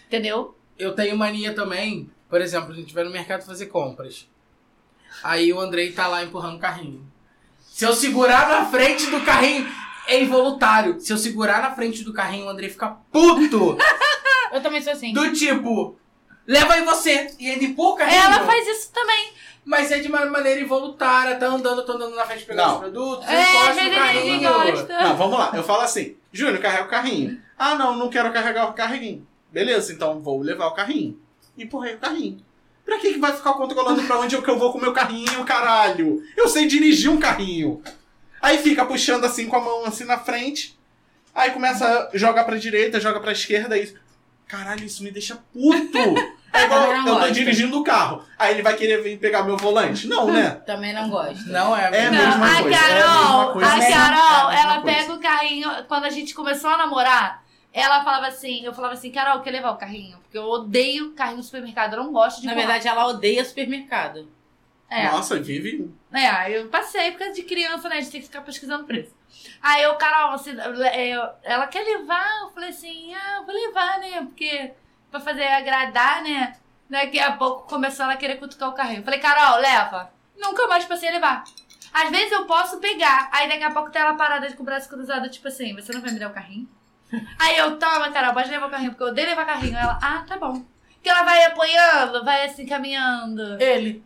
Entendeu? Eu tenho mania também, por exemplo, a gente vai no mercado fazer compras. Aí o Andrei tá lá empurrando o carrinho. Se eu segurar na frente do carrinho, é involuntário. Se eu segurar na frente do carrinho, o Andrei fica puto. Eu também sou assim. do tipo, leva aí você. E ele empurra o carrinho. Ela faz isso também. Mas é de uma maneira involuntária. Tá andando, tô andando na frente pegar Não. os produtos, É, encosta no carrinho. gosta. Não, vamos lá. Eu falo assim, Júnior, carrega o carrinho. Ah, não, não quero carregar o carrinho. Beleza, então vou levar o carrinho. Empurrei o carrinho. Pra que, que vai ficar controlando pra onde eu, que eu vou com o meu carrinho, caralho? Eu sei dirigir um carrinho. Aí fica puxando assim com a mão assim na frente. Aí começa a jogar pra direita, joga pra esquerda e. Caralho, isso me deixa puto! É igual eu tô gosto. dirigindo o carro. Aí ele vai querer vir pegar meu volante? Não, né? Também não gosto. Não é, É mesmo. Não, mesma a coisa, é a Carol, mesma coisa. a É a Carol, ela coisa. pega o carrinho. Quando a gente começou a namorar, ela falava assim, eu falava assim, Carol, quer levar o carrinho? Porque eu odeio carrinho no supermercado, eu não gosto de Na empurrar. verdade, ela odeia supermercado. É. Nossa, vive. É, eu passei por causa de criança, né? A gente tem que ficar pesquisando preço. Aí eu, Carol, você, eu- ela quer levar? Eu falei assim, ah, eu vou levar, né? Porque pra fazer agradar, né? Daqui a pouco começou ela a querer cutucar o carrinho. Eu falei, Carol, leva. Nunca mais passei a levar. Às vezes eu posso pegar, aí daqui a pouco tá ela parada com o braço cruzado, tipo assim, você não vai me dar o carrinho? Aí eu, toma, Carol, pode levar o carrinho, porque eu odeio levar carrinho. Ela, ah, tá bom. Que ela vai apoiando, vai assim, caminhando. Ele.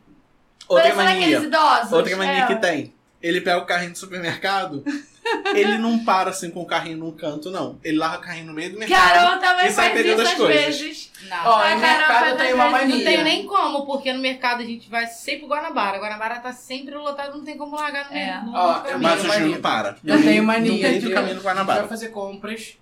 Outra Parece mania. idosos. Outra mania É. que tem. Ele pega o carrinho do supermercado, ele não para assim com o carrinho num canto, não. Ele larga o carrinho no meio do mercado. Carol também e sai faz pegando isso as às coisas. vezes. Não. Ó, Carol mercado faz tem às uma mania. Não tem nem como, porque no mercado a gente vai sempre Guanabara. Guanabara tá sempre lotado, não tem como largar no, É. no, no Ó, caminho. Mas o. Júnior para. Eu tenho No mania meio do caminho do Guanabara. fazer compras.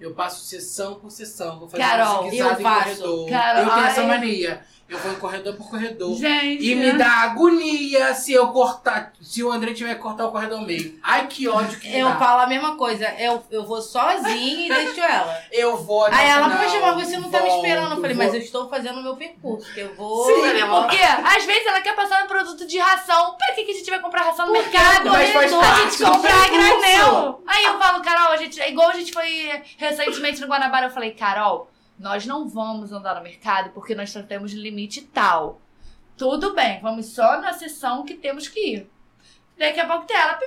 Eu passo sessão por sessão. Vou fazer Carol, zigue-zague eu faço. corredor. Carol, eu tenho essa mania. Eu vou em corredor por corredor. Gente. E me dá agonia se eu cortar, se o André tiver que cortar o corredor meio. Ai, que ódio que Eu dá. falo a mesma coisa. Eu, eu vou sozinha e deixo ela. Eu vou Aí ela, final, poxa, mas você não tá me esperando. Eu falei, vou- mas eu estou fazendo o meu percurso. Que eu vou. Sim, porque às vezes ela quer passar no produto de ração. Pra que, que a gente vai comprar ração no mercado? Mas faz a parte gente do comprar a granel. Aí eu falo, Carol, a gente, é igual a gente foi recentemente no Guanabara, eu falei, Carol, nós não vamos andar no mercado porque nós só temos limite tal. Tudo bem, vamos só na sessão que temos que ir. Daqui a pouco tem ela.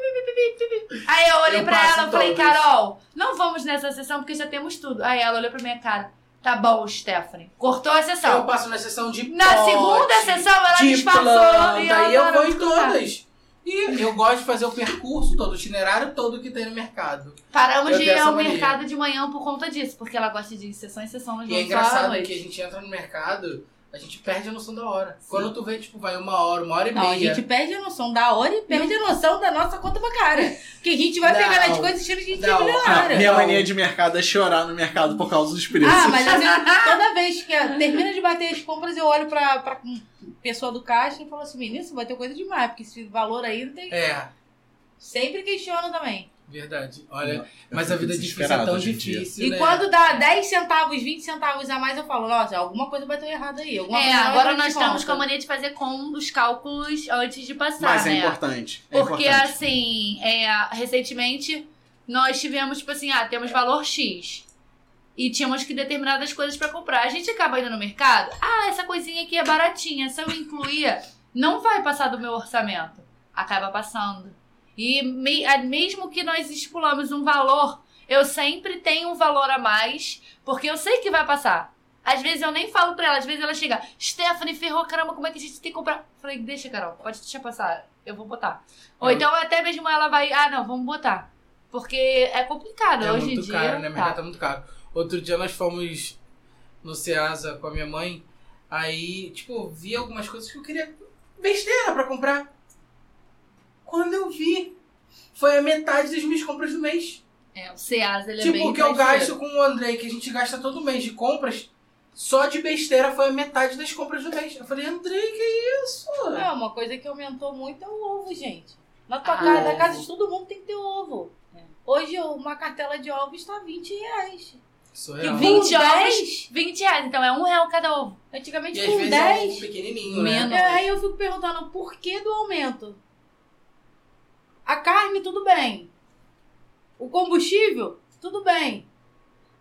Aí eu olhei Eu pra ela e falei. Carol, não vamos nessa sessão porque já temos tudo. Aí ela olhou pra minha cara. Tá bom, Stephanie. Cortou a sessão. Eu passo na sessão de Na pote, segunda sessão ela de disfarçou planta, e e ela eu vou em todas. E eu gosto de fazer o percurso todo, o itinerário todo que tem no mercado. Paramos Eu de ir ao mania. mercado de manhã por conta disso, porque ela gosta de ir sessão em sessão, nós E é engraçado que a gente entra no mercado, a gente perde a noção da hora. Quando tu vê, tipo, vai uma hora, uma hora e Não, a meia. gente perde a noção da hora e perde a noção da nossa conta bancária. Que a gente vai Não. pegar nas coisas que a gente é Não. Ah, milionária. minha Não. mania de mercado é chorar no mercado por causa dos preços. Ah, mas às vezes, toda vez que eu- termina de bater as compras, eu olho pra, pra pessoa do caixa e falo assim, menino, isso vai ter coisa demais, porque esse valor aí não tem. É, Sempre questiono também. verdade. Olha, Eu mas a vida difícil é tão difícil, E né? quando dá 10 centavos, 20 centavos a mais, eu falo, nossa, alguma coisa bateu errado aí. Alguma É, coisa não agora nós estamos com a mania de fazer com os cálculos antes de passar, Mas é né? importante. É Porque importante. assim, é, recentemente nós tivemos, tipo assim, ah, temos valor X. E tínhamos que determinadas coisas pra comprar. A gente acaba indo no mercado, ah, essa coisinha aqui é baratinha. Se eu incluir, não vai passar do meu orçamento. Acaba passando. E me- mesmo que nós estipulamos um valor, eu sempre tenho um valor a mais, porque eu sei que vai passar. Às vezes eu nem falo pra ela, às vezes ela chega, Stephanie ferrou, caramba, como é que a gente tem que comprar? Falei, deixa, Carol, pode deixar passar, eu vou botar. Ou É. então até mesmo ela vai, ah, não, vamos botar. Porque é complicado, É hoje em dia. caro, né? O mercado tá. tá muito caro. Outro dia nós fomos no Ceasa com a minha mãe, aí, tipo, vi algumas coisas que eu queria besteira pra comprar. Quando eu vi, foi a metade das minhas compras do mês. É, o Ceasa, ele é tipo, bem o que eu gasto com o Andrei, que a gente gasta todo mês de compras, só de besteira foi a metade das compras do mês. Eu falei, Andrei, que isso? É, uma coisa que aumentou muito é o ovo, gente. Na tua Ah, casa, na casa de todo mundo tem que ter ovo. É. Hoje uma cartela de ovos tá 20 reais. Isso E é 20 Com ovos, 10? 20 reais, então é um real cada ovo. Antigamente E às com vezes é 10. um pequenininho, né? Menos. É, aí eu fico perguntando por que do aumento? A carne, tudo bem. O combustível, tudo bem.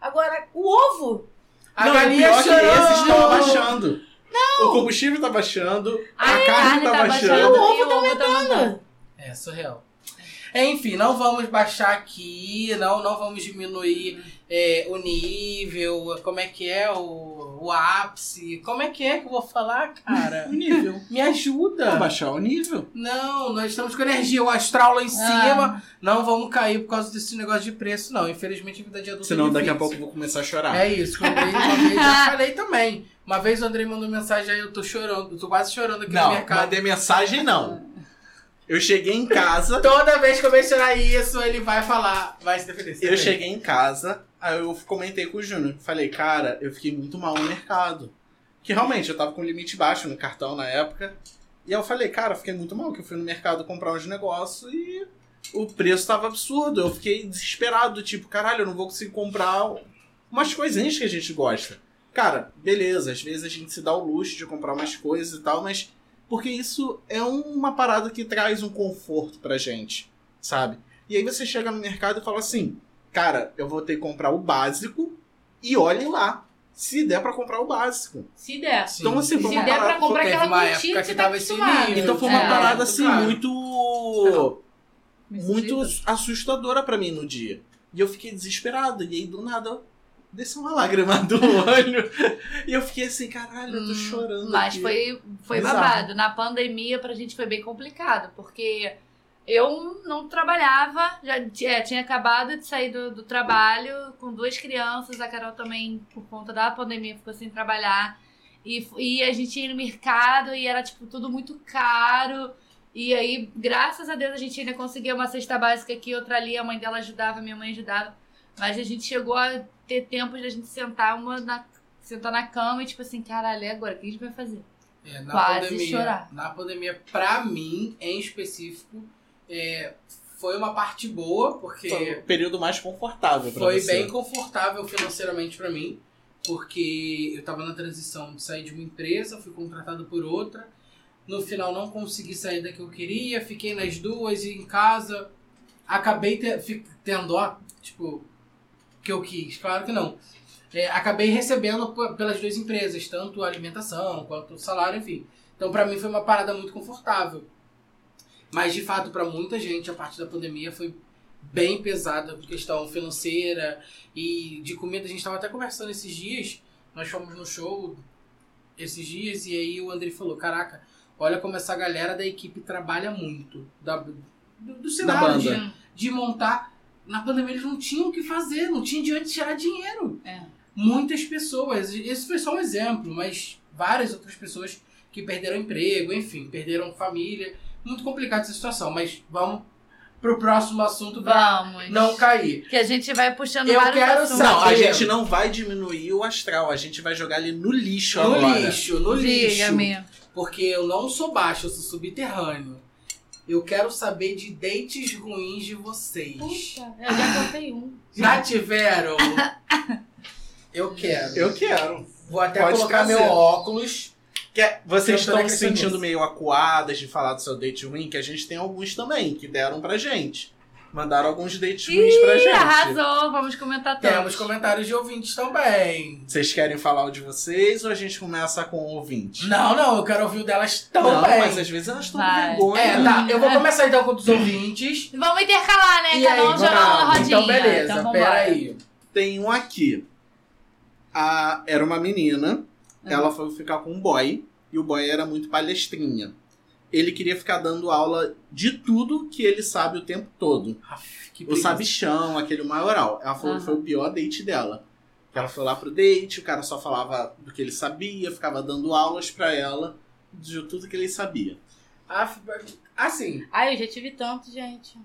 Agora, o ovo, A não, galinha pior é que esses estão chorando. abaixando. Não. O combustível tá baixando, a, A carne, tá baixando. e o ovo tá aumentando. aumentando. É, surreal. Enfim, não vamos baixar aqui, não, não vamos diminuir é, o nível, como é que é o, o ápice, como é que é que eu vou falar, cara? O nível. Me ajuda. Vou baixar o nível. Não, nós estamos com energia, o astral lá em cima. Não vamos cair por causa desse negócio de preço, não. Infelizmente, a vida de adulto Senão é daqui a pouco eu vou começar a chorar. É isso, uma vez, uma vez eu falei também. Uma vez o André mandou mensagem aí, eu tô chorando, eu tô quase chorando aqui no Não, mercado. mandei mensagem não. Eu cheguei em casa, Toda vez que eu mencionar isso, ele vai falar, vai se defender. eu cheguei em casa, aí eu comentei com o Júnior. Falei, cara, eu fiquei muito mal no mercado. Que realmente, eu tava com limite baixo no cartão na época. E eu falei, cara, eu fiquei muito mal, que eu fui no mercado comprar uns negócios e o preço tava absurdo. Eu fiquei desesperado, tipo, caralho, eu não vou conseguir comprar umas coisinhas que a gente gosta. Cara, beleza, às vezes a gente se dá o luxo de comprar umas coisas e tal, mas porque isso é uma parada que traz um conforto pra gente, sabe? E aí você chega no mercado e fala assim, cara, eu vou ter que comprar o básico e olhem lá, se der pra comprar o básico. Se der. Sim. Então assim, Se uma der pra parada, comprar teve aquela uma época que que você tá tava esse acostumado. nível. então foi uma É, parada muito assim caro. muito muito assustadora pra mim no dia. E eu fiquei desesperado. E aí, do nada, desceu uma lágrima do olho. e eu fiquei assim, caralho, eu tô Hum, chorando. Mas aqui. foi, foi babado. Na pandemia, pra gente foi bem complicado, porque eu não trabalhava, já ti- é, tinha acabado de sair do, do trabalho com duas crianças. A Carol também, por conta da pandemia, ficou sem trabalhar. E, e a gente ia no mercado e era, tipo, tudo muito caro. E aí, graças a Deus, a gente ainda conseguia uma cesta básica aqui, outra ali. A mãe dela ajudava, minha mãe ajudava. Mas a gente chegou a ter tempo de a gente sentar uma na, sentar na cama e, tipo assim, caralho, agora? O que a gente vai fazer? É, na Quase pandemia, chorar. Na pandemia, pra mim, em específico, é, foi uma parte boa, porque Foi o período mais confortável pra foi você. bem confortável financeiramente pra mim, porque eu tava na transição de sair de uma empresa, fui contratado por outra. No final não consegui sair da que eu queria, fiquei nas duas e em casa. Acabei te- tendo, ó, tipo, que eu quis, claro que não. É, acabei recebendo pelas duas empresas, tanto a alimentação quanto o salário, enfim. Então pra mim foi uma parada muito confortável. Mas de fato, pra muita gente, a parte da pandemia foi bem pesada por questão financeira e de comida. A gente estava até conversando esses dias. Nós fomos no show esses dias e aí o André falou: Caraca, olha como essa galera da equipe trabalha muito. Da, do, do cenário, de, de montar. Na pandemia eles não tinham o que fazer, não tinham de onde tirar dinheiro. É. Muitas pessoas, esse foi só um exemplo, mas várias outras pessoas que perderam emprego, enfim, perderam família. Muito complicada essa situação, mas vamos pro próximo assunto pra Vamos. não cair. Que a gente vai puxando Eu vários quero assuntos. Não, a gente não vai diminuir o astral, a gente vai jogar ele no lixo No agora. lixo, no lixo. Diga-me. Porque eu não sou baixo, eu sou subterrâneo. Eu quero saber de dates ruins de vocês. Puta, eu já contei um. Já tiveram? Eu quero. Eu quero. Vou até Pode colocar trazer. meu óculos. Quer- vocês Tentando estão se acrescentar sentindo nisso. meio acuadas de falar do seu date ruim? Que a gente tem alguns também, que deram pra gente. Mandaram alguns dates ruins pra Ih, gente. arrasou. Vamos comentar todos. Temos comentários de ouvintes também. Vocês querem falar o de vocês ou a gente começa com o ouvinte? Não, não, eu quero ouvir o delas também. Não, mas às vezes elas estão com vergonha. É, tá. Eu vou começar então com os ouvintes. Vamos intercalar, né? E Cada aí, um joga rodinha. Então, beleza, Então, peraí. Tem um aqui. A, era uma menina, ela foi ficar com um boy, e o boy era muito palestrinha. Ele queria ficar dando aula de tudo que ele sabe o tempo todo. Aff, O sabichão, aquele maioral. Ela falou que foi o pior date dela. Que Ela foi lá pro date, o cara só falava do que ele sabia, ficava dando aulas pra ela de tudo que ele sabia. Aff, Assim, Ai, eu já tive tanto, gente.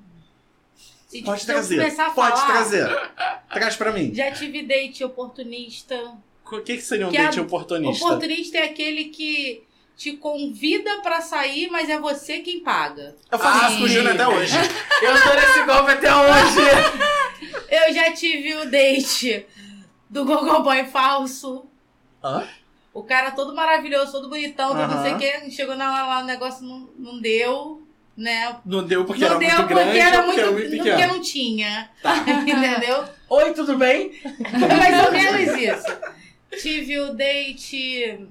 Pode trazer. começar a Pode falar, trazer. Traz pra mim. Já tive date oportunista. O que, que seria um Que a- date oportunista? Oportunista é aquele que te convida pra sair, mas é você quem paga. Eu faço Ah, isso com o. Júnior até hoje. eu tô nesse golpe até hoje. Eu já tive o date do Gogoboy falso. Hã? O cara todo maravilhoso, todo bonitão, todo não sei o que. Chegou na lá, o negócio não, não deu, né? Não deu porque não era deu muito porque grande era ou porque muito, era muito porque não tinha. Tá. Entendeu? Oi, tudo bem? Mais ou menos isso. Tive o date.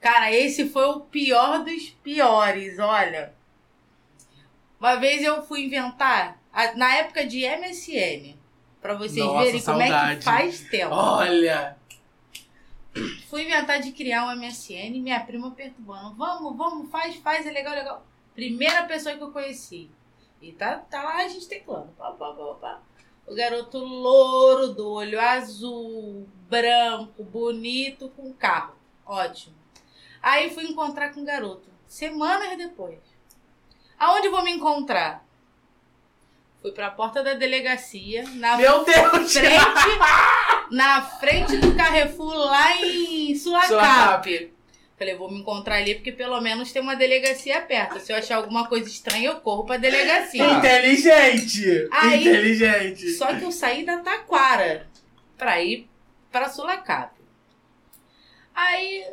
Cara, esse foi o pior dos piores, olha. Uma vez eu fui inventar, na época de MSN, pra vocês Nossa, verem como é saudade. que faz tempo. Olha! Fui inventar de criar um MSN, minha prima perturbando. Vamos, vamos, faz, faz, é legal, legal. Primeira pessoa que eu conheci. E tá, tá lá a gente teclando. Pá, pá, pá, pá. O garoto louro, do olho azul, branco, bonito, com carro. Ótimo. Aí fui encontrar com o garoto. Semanas depois. Aonde vou me encontrar? Fui pra porta da delegacia, na Meu Deus! frente, na frente do Carrefour lá em. Sulacap. Falei, vou me encontrar ali porque pelo menos tem uma delegacia perto. Se eu achar alguma coisa estranha, eu corro pra delegacia. Inteligente! Aí- Inteligente! Só que eu saí da Taquara pra ir pra Sulacap. Aí,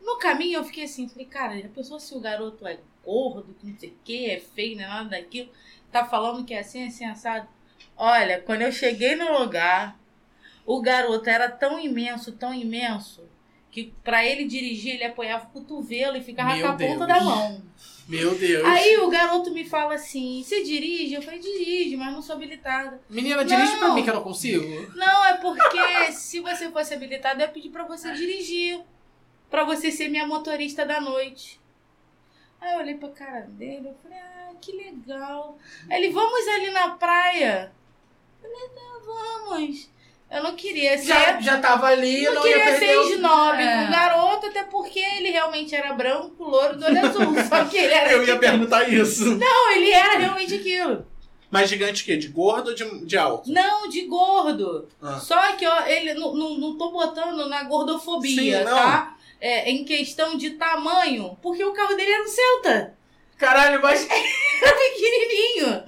no caminho eu fiquei assim, falei, cara, já pensou se o garoto é gordo, que não sei o que, é feio, não é nada daquilo, tá falando que é assim, assim, assado. Olha, quando eu cheguei no lugar, o garoto era tão imenso, tão imenso, que pra ele dirigir, ele apoiava o cotovelo e ficava Meu com a ponta Deus. da mão. Meu Deus! Aí o garoto me fala assim: você dirige? Eu falei: dirige, mas não sou habilitada. Menina, dirige Não. pra mim que eu não consigo. Não, é porque se você fosse habilitada, eu ia pedir pra você dirigir. Pra você ser minha motorista da noite. Aí eu olhei pra cara dele, eu falei, ah, que legal. Aí ele, vamos ali na praia. Eu falei, tá, vamos. Eu não queria ser. Já, já tava ali, eu não não ia queria ser o... snob É. com o garoto, até porque ele realmente era branco, louro do olho azul. Só que ele era. Eu ia perguntar isso. Não, ele era realmente aquilo. Mas gigante o quê? De gordo ou de, de alto? Não, de gordo. Ah. Só que ó, ele não, não, não tô botando na gordofobia, Sim, tá? É, em questão de tamanho, porque o carro dele era um Celta. Caralho, mas Era pequenininho.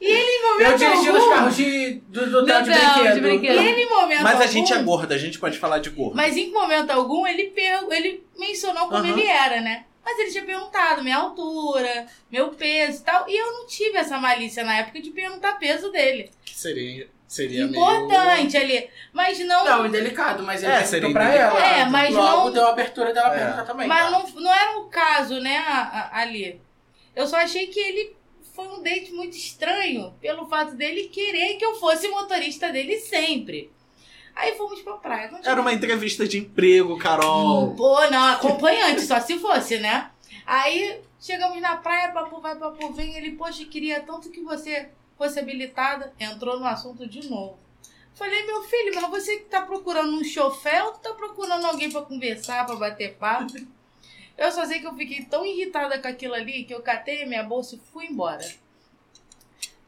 E ele, em eu momento dirigi nos algum... carros de, do, do Do hotel de hotel de brinquedo. E brinquedo. ele, em momento Mas a algum... gente é gorda, a gente pode falar de gordo. Mas em momento algum, ele, per... ele mencionou como Aham. ele era, né? Mas ele tinha perguntado minha altura, meu peso e tal. E eu não tive essa malícia na época de perguntar peso dele. Seria, seria Importante ali. Mas não Não, indelicado, mas ele É, seria pra ela. É, mas Logo não- deu a abertura dela É. perguntar também. Mas tá? não, não era o caso, né, a- a- ali. Eu só achei que ele foi um date muito estranho pelo fato dele querer que eu fosse motorista dele sempre. Aí fomos pra praia. Meio... Era uma entrevista de emprego, Carol. Pô, não, acompanhante, só se fosse, né? Aí chegamos na praia, papo vai, papo vem. Ele, poxa, queria tanto que você fosse habilitada. Entrou no assunto de novo. Falei, meu filho, mas você que tá procurando um chofer ou tá procurando alguém pra conversar, pra bater papo? Eu só sei que eu fiquei tão irritada com aquilo ali que eu catei a minha bolsa e fui embora.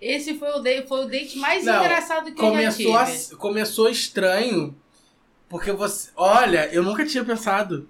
Esse foi o date, foi o date mais Não, engraçado que eu já Começou, tive. a- começou estranho, porque você... Olha, eu nunca tinha pensado.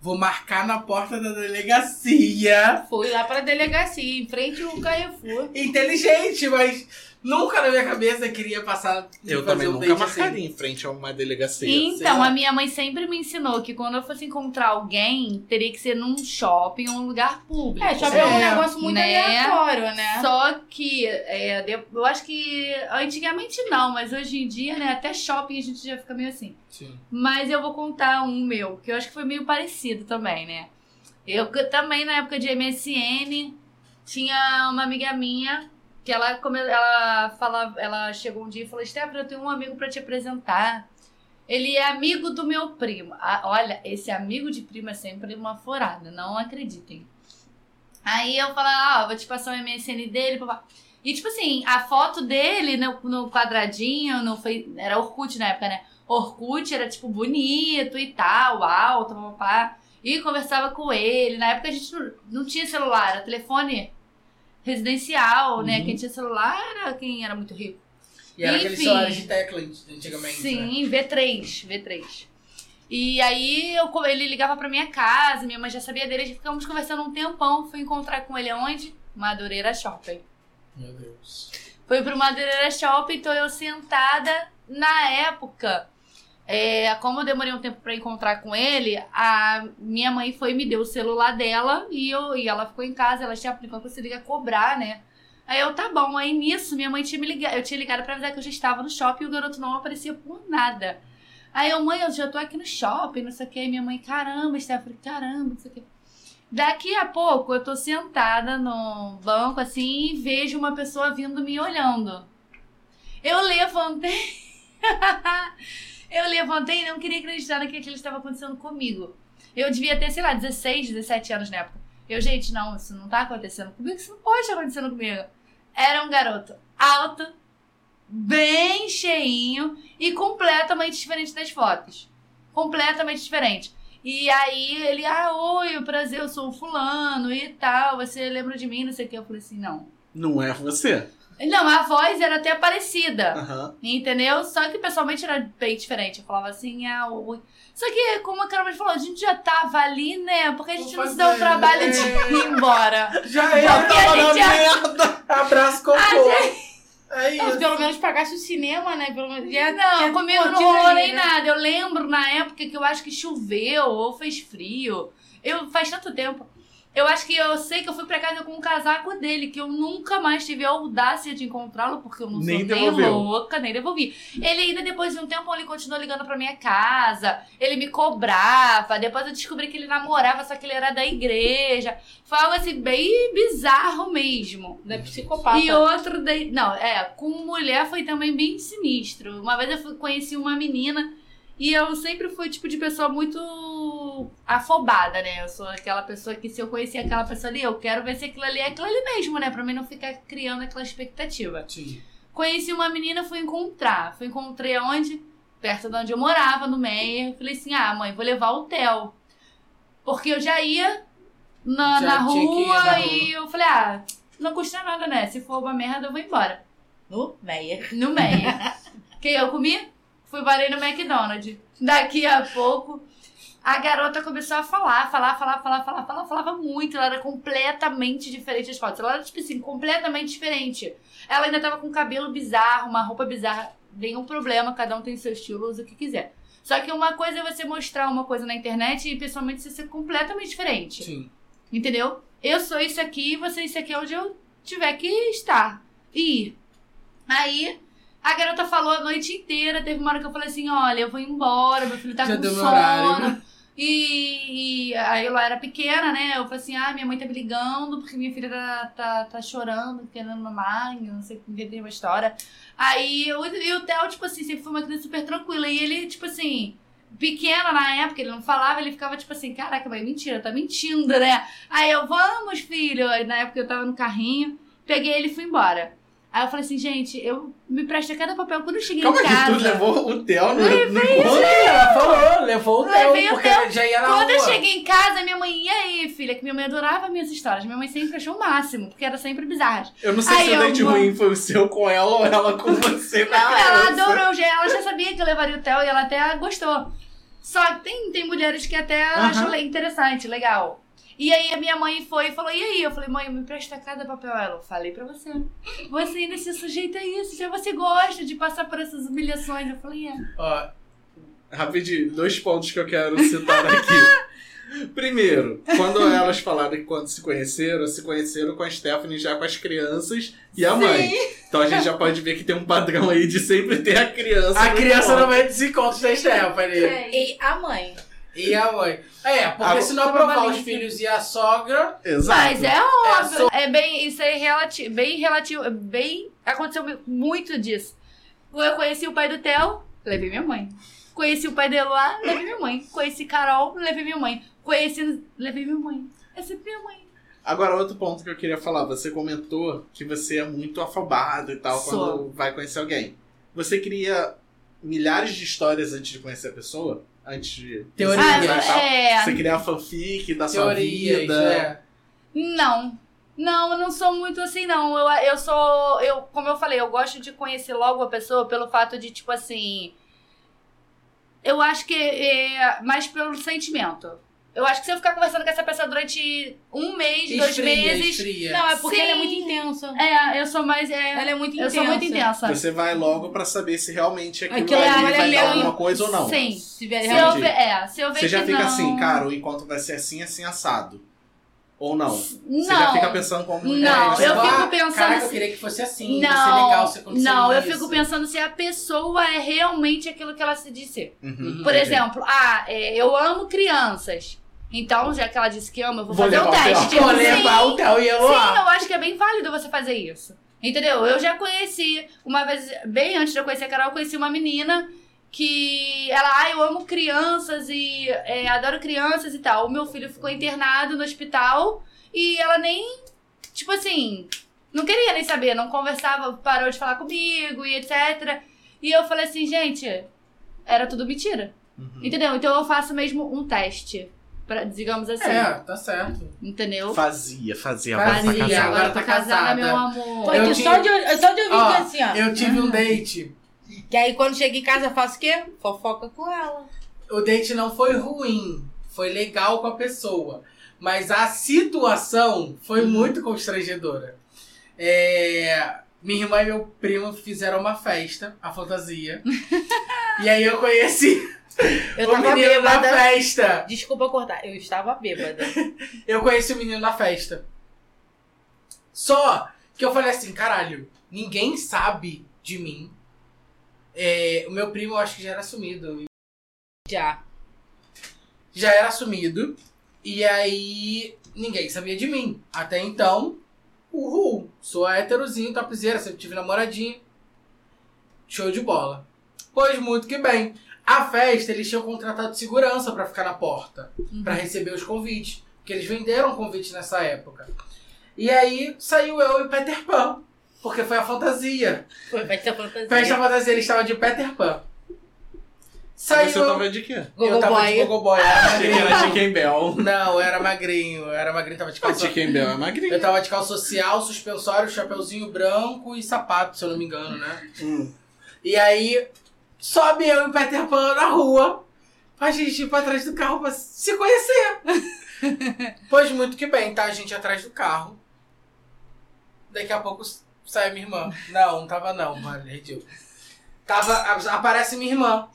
Vou marcar na porta da delegacia. Fui lá pra delegacia, em frente ao Carrefour. Inteligente, mas nunca na minha cabeça queria passar... Eu também um nunca marcaria em frente a uma delegacia. Então, a minha mãe sempre me ensinou que quando eu fosse encontrar alguém, teria que ser num shopping ou um lugar público. É, shopping é um É, negócio muito né? aleatório, né? Só que é, eu acho que antigamente não, mas hoje em dia, né, até shopping a gente já fica meio assim. Sim. Mas eu vou contar um meu, que eu acho que foi meio parecido também, né? Eu também, na época de MSN, tinha uma amiga minha que ela, come- ela, fala, ela chegou um dia e falou: Stephanie, eu tenho um amigo pra te apresentar. Ele é amigo do meu primo. Ah, olha, esse amigo de primo é sempre uma furada, não acreditem. Aí eu falo, ah, vou te passar o MSN dele, papá. E tipo assim, a foto dele no, no quadradinho, no, era Orkut na época, né? Orkut era, tipo, bonito e tal, alto, papá. E conversava com ele. Na época a gente não, não tinha celular, era telefone residencial, né? Uhum. Quem tinha celular era quem era muito rico. E era Enfim. celulares de tecla antigamente, né? Sim, V3, V3. E aí eu, ele ligava pra minha casa, minha mãe já sabia dele, a gente ficamos conversando um tempão, fui encontrar com ele onde? Madureira Shopping. Meu Deus. Fui pro Madureira Shopping, tô eu sentada. Na época, é, como eu demorei um tempo pra encontrar com ele, a minha mãe foi me deu o celular dela e, eu, e ela ficou em casa, ela tinha aplicado você liga cobrar, né? Aí eu, tá bom. Aí nisso, minha mãe tinha me ligado, eu tinha ligado pra avisar que eu já estava no shopping e o garoto não aparecia por nada. Aí eu, mãe, eu já tô aqui no shopping, não sei o que. Minha mãe, caramba, Stephanie, caramba, não sei o que. Daqui a pouco eu tô sentada no banco assim e vejo uma pessoa vindo me olhando. Eu levantei. eu levantei e não queria acreditar no que aquilo estava acontecendo comigo. Eu devia ter, sei lá, 16, 17 anos na época. Eu, gente, não, isso não tá acontecendo comigo, isso não pode estar acontecendo comigo. Era um garoto alto, bem cheinho e completamente diferente das fotos. Completamente diferente. E aí ele, ah, oi, prazer, eu sou o fulano e tal, você lembra de mim, não sei o que. Eu falei assim, não. Não é você. Não, a voz era até parecida. Entendeu? Só que pessoalmente era bem diferente. Eu falava assim, ah, oi. Só que, como a Carol falou, a gente já tava ali, né? Porque a gente Vou não se deu o trabalho de né? ir embora. Já é. Já a tava na gente já- merda! Abraço cocô. É Não, isso. pelo menos pagasse o cinema, né? Pelo menos, já, Não, já comigo não rolou nem né? nada. Eu lembro na época que eu acho que choveu ou fez frio. Eu faz tanto tempo. Eu acho que eu sei que eu fui pra casa com um casaco dele, que eu nunca mais tive a audácia de encontrá-lo, porque eu não Nem sou devolveu. nem louca, nem devolvi. Ele ainda depois de um tempo ele continuou ligando pra minha casa, ele me cobrava, depois eu descobri que ele namorava, só que ele era da igreja. Foi algo assim bem bizarro mesmo. Da psicopata. E outro, daí- não, é, com mulher foi também bem sinistro. Uma vez eu fui- conheci uma menina e eu sempre fui tipo de pessoa muito afobada, né? Eu sou aquela pessoa que se eu conhecer aquela pessoa ali, eu quero ver se aquilo ali é aquilo ali mesmo, né? Pra mim não ficar criando aquela expectativa. Sim. Conheci uma menina, fui encontrar. Fui encontrei aonde? Perto de onde eu morava, no Meyer. Falei assim: ah, mãe, vou levar o Theo. Porque eu já ia na, Já na rua na rua. e eu falei: ah, não custa nada, né? Se for uma merda, eu vou embora. No Meyer. No Meyer. que eu comi? Fui varei no McDonald's. Daqui a pouco, a garota começou a falar, falar, falar, falar, falar, falar, falava muito. Ela era completamente diferente das fotos. Ela era, tipo assim, completamente diferente. Ela ainda tava com cabelo bizarro, uma roupa bizarra. Nenhum problema, cada um tem seu estilo, usa o que quiser. Só que uma coisa é você mostrar uma coisa na internet e pessoalmente você ser completamente diferente. Sim. Entendeu? Eu sou isso aqui e você isso aqui é onde eu tiver que estar. E ir. Aí, a garota falou a noite inteira. Teve uma hora que eu falei assim: olha, eu vou embora, meu filho tá Já com sono. E, e aí eu era pequena, né? Eu falei assim, ah, minha mãe tá me ligando porque minha filha tá, tá, tá chorando, querendo mamar, não sei entender uma história. Aí eu, e o Theo, tipo assim, sempre foi uma criança super tranquila. E ele, tipo assim, pequena na época, ele não falava, ele ficava tipo assim, caraca, mas mentira, tá mentindo, né? Aí eu, vamos, filho. Aí na época eu tava no carrinho, peguei ele e fui embora. Aí eu falei assim, gente, eu me presta cada papel quando eu cheguei Calma em que casa. tu levou o Theo no, no encontro. Ela falou, levou o Theo, o porque Theo. já ia na Quando rua. eu cheguei em casa, minha mãe, e aí, filha? Que minha mãe adorava minhas histórias. Minha mãe sempre achou o máximo, porque era sempre bizarras. Eu não sei Aí se o date ruim foi o seu com ela ou ela com você. na Não, ela adorou, já, ela já sabia que eu levaria o Theo e ela até gostou. Só que tem, tem mulheres que até Aham. acham le- interessante, legal. E aí a minha mãe foi e falou, e aí? Eu falei, mãe, me presta cada papel. Ela, falei pra você. Você ainda se sujeita a isso, já você gosta de passar por essas humilhações. Eu falei, é. Ó, Rapidinho, dois pontos que eu quero citar aqui. Primeiro, quando elas falaram que quando se conheceram, se conheceram com a Stephanie já com as crianças e a mãe. Então a gente já pode ver que tem um padrão aí de sempre ter a criança. a no criança no meio dos encontros da Stephanie. E a mãe. E a mãe. É, porque A- se não aprovar os filhos e a sogra, Exato. Mas é óbvio. só- É, bem, isso é relativo, bem relativo, bem, aconteceu muito disso. Eu conheci o pai do Theo, levei minha mãe. Conheci o pai da Eloá, levei minha mãe. Conheci Carol, levei minha mãe. Conheci, levei minha mãe. É sempre minha mãe. Agora, outro ponto que eu queria falar. Você comentou que você é muito afobado e tal Sou. quando vai conhecer alguém. Você cria milhares de histórias antes de conhecer a pessoa? Antes de... Teorias. Ah, é. Você cria a fanfic da sua teorias, vida. né? Não. Não, eu não sou muito assim, não. Eu, eu sou. Eu, como eu falei, eu gosto de conhecer logo a pessoa pelo fato de, tipo assim. Eu acho que é mais pelo sentimento. Eu acho que se eu ficar conversando com essa pessoa durante um mês, dois Esfria, meses. esfria. Não, é porque Sim. ela é muito intensa. É, eu sou mais. É, Ela é muito eu intensa. sou muito intensa. Você vai logo pra saber se realmente aquilo, Aquilo ali é- vai dar é- alguma coisa ou não. Sim. Se vier Se Realmente. eu ver, é, se eu ver Você já que fica não... assim, cara, o encontro vai ser assim, assim, assado. Ou não? Não. Você já fica pensando como... Não, é, eu vai- fico pensando Caraca, eu assim- queria que fosse assim, ia ser Não, legal se acontecer não, eu fico pensando se a pessoa é realmente aquilo que ela se diz ser. Uhum, Por entendi. exemplo, ah, é, eu amo crianças. Então, já que ela disse que ama, eu vou, Vou fazer o teste. Vou Sim. levar o Theo e a Sim, eu acho que é bem válido você fazer isso. Entendeu? Eu já conheci, uma vez, bem antes de eu conhecer a Carol, eu conheci uma menina que ela, ah, eu amo crianças e é, adoro crianças e tal. O meu filho ficou internado no hospital e ela nem, tipo assim, não queria nem saber, não conversava, parou de falar comigo e etc. E eu falei assim, gente, era tudo mentira. Entendeu? Então eu faço mesmo um teste. Pra, digamos assim. É, tá certo. Entendeu? Fazia, fazia. Fazia, agora tá Fazia, casada. agora tá tá casada, meu amor. Foi Eu que tive- só, de, só de ouvir Ó, assim, ó. Eu tive um date. Que aí quando chega em casa eu faço o quê? Fofoca com ela. O date não foi ruim. Foi legal com a pessoa. Mas a situação foi muito constrangedora. É, Minha irmã e meu primo fizeram uma festa, a fantasia. e aí eu conheci Eu o tava menino bêbada. festa. Desculpa cortar, eu estava bêbada. Eu conheci o menino na festa. Só que eu falei assim, caralho, ninguém sabe de mim. É, o meu primo eu acho que já era sumido. Já. Já era sumido. E aí ninguém sabia de mim. Até então, uhul, sou héterozinho, topzera, sempre tive namoradinho. Show de bola. Pois muito que bem. A festa, eles tinham contratado segurança pra ficar na porta, pra receber os convites. Porque eles venderam convite nessa época. E aí saiu eu e Peter Pan. Porque foi a fantasia. Foi festa fantasia. Festa fantasia, ele estava de Peter Pan. Saiu Você eu, tava de quê? eu tava de Boy. Gogo Boy. Era Achei que era magrinho. Chicken Bell. Não, eu era magrinho. Era magrinho, tava de A calça. Chicken Bell é magrinha. Eu tava de calça social, suspensório, chapeuzinho branco e sapato, se eu não me engano, né? Hum. E aí, sobe eu e o Peter Pan na rua pra gente ir pra trás do carro pra se conhecer. pois muito que bem, tá a gente atrás do carro. Daqui a pouco sai minha irmã. Não, não tava não, mano. Tava, aparece minha irmã.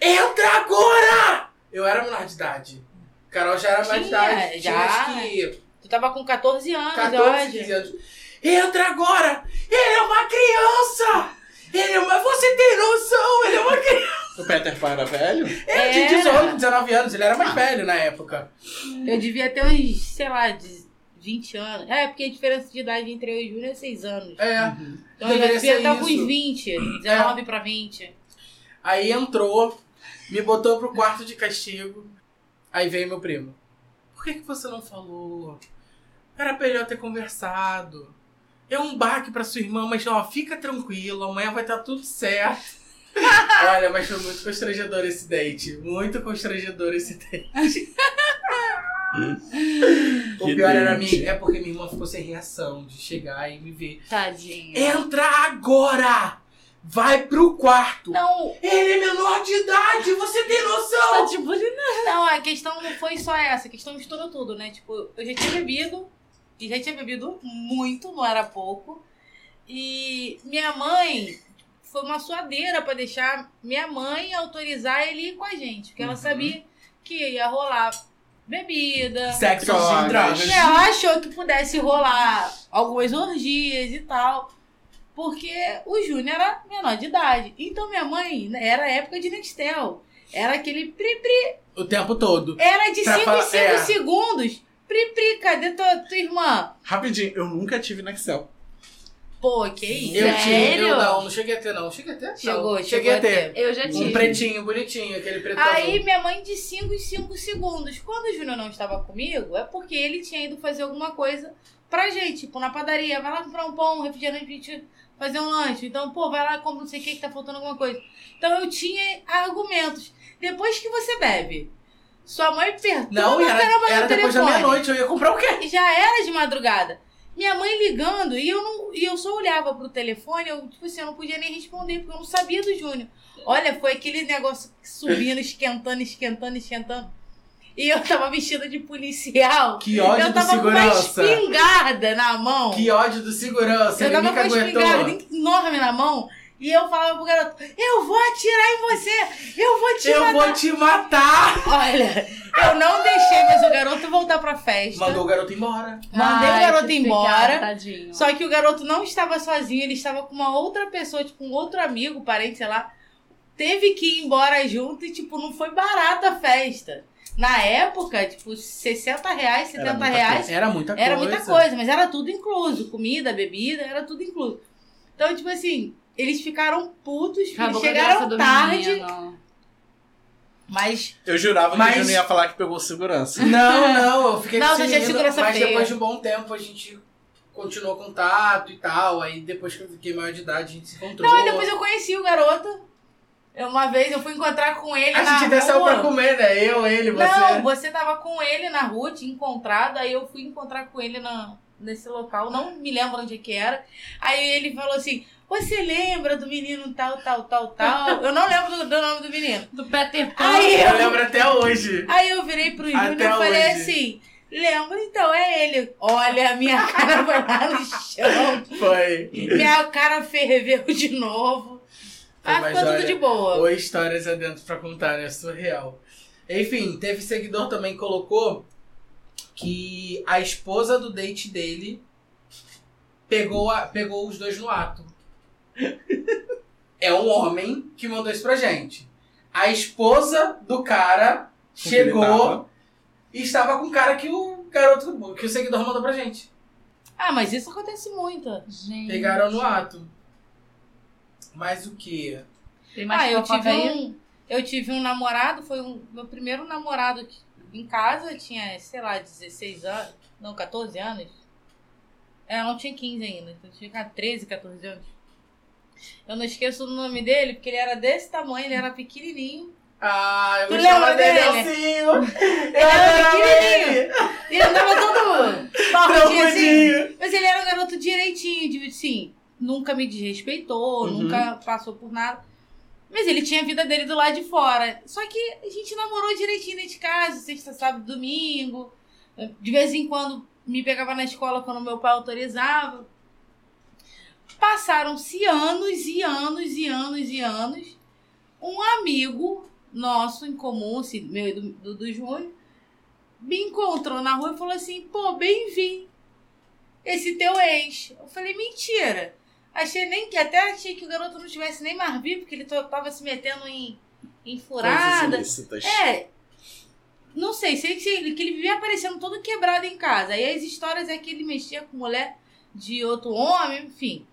Entra agora! Eu era menor de idade. Carol já era mais de idade. Já. que Tu tava com 14 anos, 14, hoje. 15 anos. Entra agora! Ele é uma criança! Ele é uma... Você tem noção? Ele é uma criança! O Peter Pan era velho? Ele Era. tinha 18, 19 anos. Ele era mais velho na época. Eu devia ter uns, sei lá, de 20 anos. É, porque a diferença de idade entre eu e o Júnior é 6 anos. É. Então eu já devia estar com uns isso. 20, 19 pra 20. Aí entrou, me botou pro quarto de castigo. Aí veio meu primo. Por que, que você não falou? Era pra ele eu ter conversado. É um baque pra sua irmã, mas ó, fica tranquilo, amanhã vai estar tudo certo. Olha, mas foi muito constrangedor esse date. Muito constrangedor esse date. o Que pior era date. minha, é porque minha irmã ficou sem reação de chegar e me ver. Tadinha. Entra agora! Vai pro quarto! Não, Ele é menor de idade, você tem noção? Tá te bulinando. não, a questão não foi só essa, a questão misturou tudo, né? Tipo, eu já tinha bebido, e já tinha bebido muito, não era pouco. E minha mãe foi uma suadeira pra deixar minha mãe autorizar ele ir com a gente, porque ela Uhum. sabia que ia rolar bebida. Sexo Drogas. sem drogas. Ela achou que pudesse rolar algumas orgias e tal. Porque o Júnior era menor de idade. Então minha mãe, né, era época de Nextel. Era aquele pri-pri. O tempo todo. Era de Pra 5 em falar- 5 é. Segundos. Pri-pri, cadê tua, tua irmã? Rapidinho, eu nunca tive no Excel. Pô, que isso? Eu tinha. Sério? Eu não, não cheguei a ter, não. Cheguei a ter? Não. Chegou, cheguei chegou a ter. Eu já Um tive. pretinho, bonitinho, aquele preto Aí azul. minha mãe de 5 em 5 segundos. Quando o Júnior não estava comigo, é porque ele tinha ido fazer alguma coisa pra gente. Tipo, na padaria, vai lá comprar um pão, um refrigerante fazer um lanche. Então, pô, vai lá compra não sei o que que tá faltando alguma coisa. Então eu tinha argumentos. Depois que você bebe, sua mãe perturba Não, caramba era, era depois da meia-noite. Eu ia comprar o quê? Já era de madrugada. Minha mãe ligando e eu não, e eu só olhava pro telefone, eu tipo assim, eu não podia nem responder porque eu não sabia do Júnior. Olha, foi aquele negócio subindo, esquentando, esquentando, esquentando. E eu tava vestida de policial. Que ódio eu do tava com uma segurança. espingarda na mão. Que ódio do segurança. eu tava com uma aguentou. espingarda enorme na mão. E eu falava pro garoto, eu vou atirar em você! Eu vou te Eu matar! vou te matar! Olha, eu não deixei mais o garoto voltar pra festa. Mandou o garoto embora. Mandei o Ai, garoto que embora. Tadinho. Só que o garoto não estava sozinho, ele estava com uma outra pessoa, tipo, um outro amigo, parente, sei lá. Teve que ir embora junto e, tipo, não foi barata a festa. Na época, tipo, 60 reais, 70 muita reais Era muita coisa. era muita coisa, mas era tudo incluso. Comida, bebida, era tudo incluso. Então, tipo assim, eles ficaram putos, Acabou eles a chegaram tarde, menino. Mas Eu jurava Mas- que o Júnior ia falar que pegou segurança. Não, não, eu fiquei Não, com esse menino, Mas feia. depois de um bom tempo a gente continuou contato e tal. Aí depois que eu fiquei maior de idade, a gente se encontrou. Não, e depois eu conheci o garoto. Uma vez eu fui encontrar com ele A na gente até saiu rua. pra comer, né? Eu, ele, você. Não, você tava com ele na rua, tinha encontrado, aí eu fui encontrar com ele na, nesse local, não me lembro onde que era. Aí ele falou assim: Você lembra do menino tal, tal, tal, tal? Eu não lembro do, do nome do menino. Do Peter Pan. Aí Eu eu, lembro até hoje. aí eu virei pro Júnior e falei hoje. assim: Lembra, então, é ele. Olha, a minha cara foi lá no chão. Foi. Minha cara ferveu de novo. Mas Mas ficou olha, tudo de boa. Ou histórias adentro pra contar, né? Surreal. Enfim, teve seguidor também que colocou que a esposa do date dele pegou, a- pegou os dois no ato. É um homem que mandou isso pra gente. A esposa do cara Com chegou e estava com o cara que o garoto, que o seguidor mandou pra gente. Ah, mas isso acontece muito. Gente. Pegaram no ato. Mas o que? Tem mais ah, eu tive, aí? um, eu tive um namorado, foi um, meu primeiro namorado que- em casa, tinha, sei lá, 16 anos, não, 14 anos. É, eu não tinha 15 ainda, então tinha 13, 14 anos. Eu não esqueço o nome dele, porque ele era desse tamanho, ele era pequenininho. Ah, eu Tu gostava dele? Elcinho. Eu era pequenininho. ele. Ele andava todo barrudinho assim. Mas ele era um garoto direitinho, de assim, nunca me desrespeitou, Uhum. nunca passou por nada. Mas ele tinha a vida dele do lado de fora. Só que a gente namorou direitinho dentro de casa, sexta, sábado, domingo. De vez em quando me pegava na escola quando meu pai autorizava. Passaram-se anos e anos e anos e anos. Um amigo nosso em comum, meu e do, do, do Júnior, me encontrou na rua e falou assim: pô, bem-vindo esse teu ex. Eu falei, mentira. Achei nem que até achei que o garoto não tivesse nem mais vivo, porque ele tava se metendo em, em furada. É. Não sei, sei que ele, que ele vivia aparecendo todo quebrado em casa. Aí as histórias é que ele mexia com mulher de outro homem, enfim.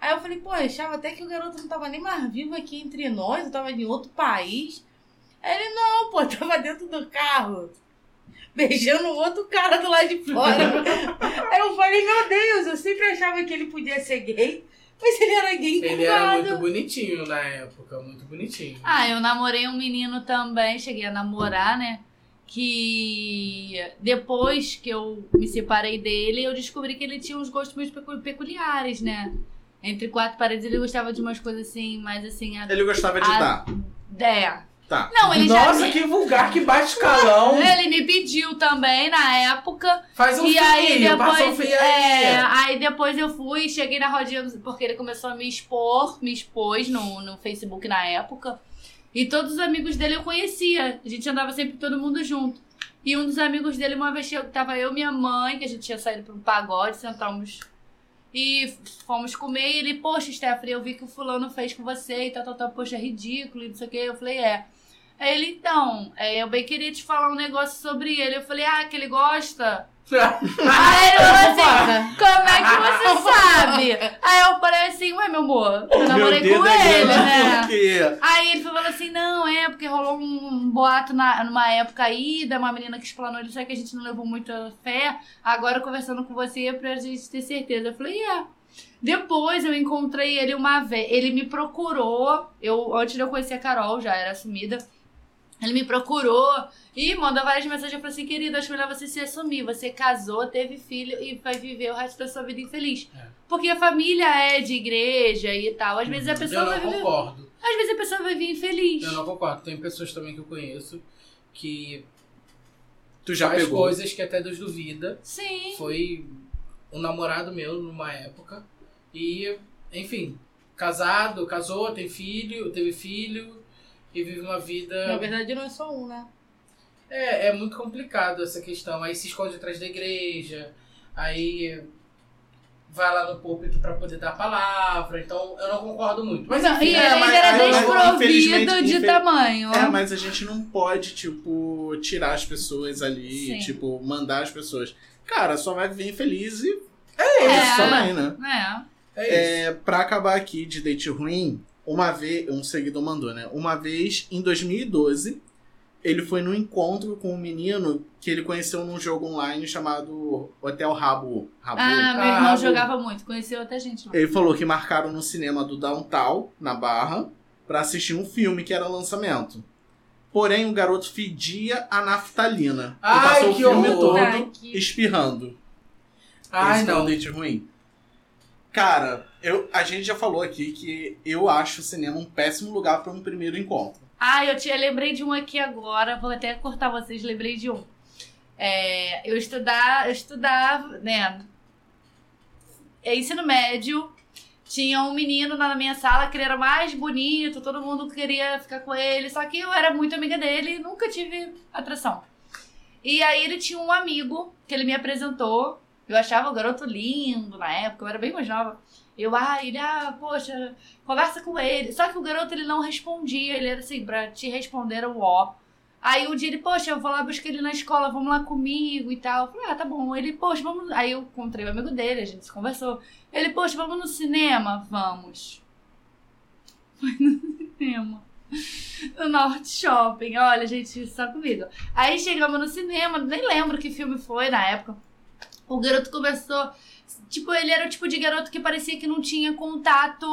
Aí eu falei, pô, eu achava até que o garoto não tava nem mais vivo aqui entre nós, eu tava em outro país. Aí ele, não, pô, tava dentro do carro, beijando o outro cara do lado de fora. Aí eu falei, meu Deus, eu sempre achava que ele podia ser gay, mas ele era gay Ele era muito bonitinho na época, muito bonitinho. Ah, eu namorei um menino também, cheguei a namorar, né? Que depois que eu me separei dele, eu descobri que ele tinha uns gostos meio pecu- peculiares, né? Entre quatro paredes ele gostava de umas coisas assim, mais assim. a- Ele gostava de Ah, dar. É. Tá. Não, ele já. Nossa, que vulgar, que baixo escalão. Ele me pediu também na época. Faz um e aí filho, passa um depois. filho aí. É, aí depois eu fui, cheguei na rodinha, porque ele começou a me expor, me expôs no, no Facebook na época. E todos os amigos dele eu conhecia. A gente andava sempre todo mundo junto. E um dos amigos dele, uma vez chegou, tava eu e minha mãe, que a gente tinha saído pra um pagode, sentamos e fomos comer. E ele, poxa, Stephanie, eu vi que o fulano fez com você e tal, tal, tal, poxa, é ridículo e não sei o que. Eu falei, é. Aí ele, então, é, eu bem queria te falar um negócio sobre ele. Eu falei, ah, que ele gosta? Aí ele falou assim, como é que você sabe? Aí eu falei assim, ué, meu amor, eu namorei com é ele, né? porque- Aí ele falou assim, não, é, porque rolou um boato na, numa época aí, da uma menina que explanou ele, só que a gente não levou muita fé. Agora, conversando com você, é pra gente ter certeza. Eu falei, é. Depois eu encontrei ele uma vez, ele me procurou, eu, antes de eu conhecer a Carol, já era assumida, ele me procurou e mandou várias mensagens. Eu falei assim, querida, acho melhor você se assumir. Você casou, teve filho e vai viver o resto da sua vida infeliz. É. Porque a família é de igreja e tal. Às vezes a pessoa Eu vai não viver... concordo. Às vezes a pessoa vai vir infeliz. Eu não concordo. Tem pessoas também que eu conheço que Tu já faz pegou. coisas que até Deus duvida. Sim. Foi um namorado meu numa época. E, enfim, casado, casou, tem filho, teve filho e vive uma vida. Na verdade, não é só um, né? É, é muito complicado essa questão. Aí se esconde atrás da igreja, aí vai lá no púlpito pra poder dar a palavra. Então eu não concordo muito. Mas enfim, e é, ele mas- era desprovido de infel- tamanho. É, mas a gente não pode, tipo, tirar as pessoas ali, Sim. tipo, mandar as pessoas. Cara, só vai viver infeliz e é é isso. isso também, né? É. É isso. É, pra acabar aqui de date ruim, uma vez, um seguidor mandou, né? Uma vez, em 2012, ele foi num encontro com um menino que ele conheceu num jogo online chamado Hotel Rabo. Rabo. Ah, meu irmão Ah, jogava muito, conheceu até gente lá. Ele falou que marcaram no cinema do Downtown, na Barra, pra assistir um filme que era lançamento. Porém, o garoto fedia a naftalina. e Ai, passou o filme horror. todo Ai, que- espirrando. Ai, Esse foi um não. date ruim. Cara, eu, a gente já falou aqui que eu acho o cinema um péssimo lugar para um primeiro encontro. Ah, eu tinha, lembrei de um aqui agora, vou até cortar vocês, lembrei de um. É, eu estudar, eu estudava, né? Ensino médio. Tinha um menino na minha sala que ele era mais bonito, todo mundo queria ficar com ele, só que eu era muito amiga dele e nunca tive atração. E aí ele tinha um amigo que ele me apresentou. Eu achava o garoto lindo na época, eu era bem mais nova. Eu, ah, ele, ah, poxa, conversa com ele. Só que o garoto ele não respondia, ele era assim, pra te responder o ó. Aí um dia ele, poxa, eu vou lá buscar ele na escola, vamos lá comigo e tal. Eu falei, ah, tá bom. Ele, poxa, vamos. Aí eu encontrei o amigo dele, a gente se conversou. Ele, poxa, vamos no cinema? Vamos. Foi no cinema. No Norte Shopping. Olha, gente, só comigo. Aí chegamos no cinema, nem lembro que filme foi na época. O garoto começou. Tipo, ele era o tipo de garoto que parecia que não tinha contato,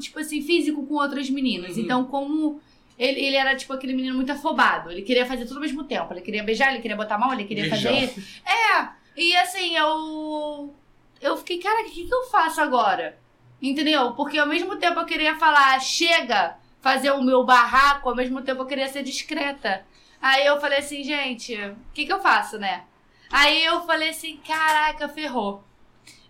tipo assim, físico com outras meninas. Uhum. Então, como ele, ele era, tipo, aquele menino muito afobado. Ele queria fazer tudo ao mesmo tempo. Ele queria beijar, ele queria botar a mão, ele queria Beijão. fazer isso. É, e assim, eu. Eu fiquei, cara, o que, que eu faço agora? Entendeu? Porque ao mesmo tempo eu queria falar, chega, fazer o meu barraco, ao mesmo tempo eu queria ser discreta. Aí eu falei assim, gente, o que, que eu faço, né? Aí eu falei assim, caraca, ferrou.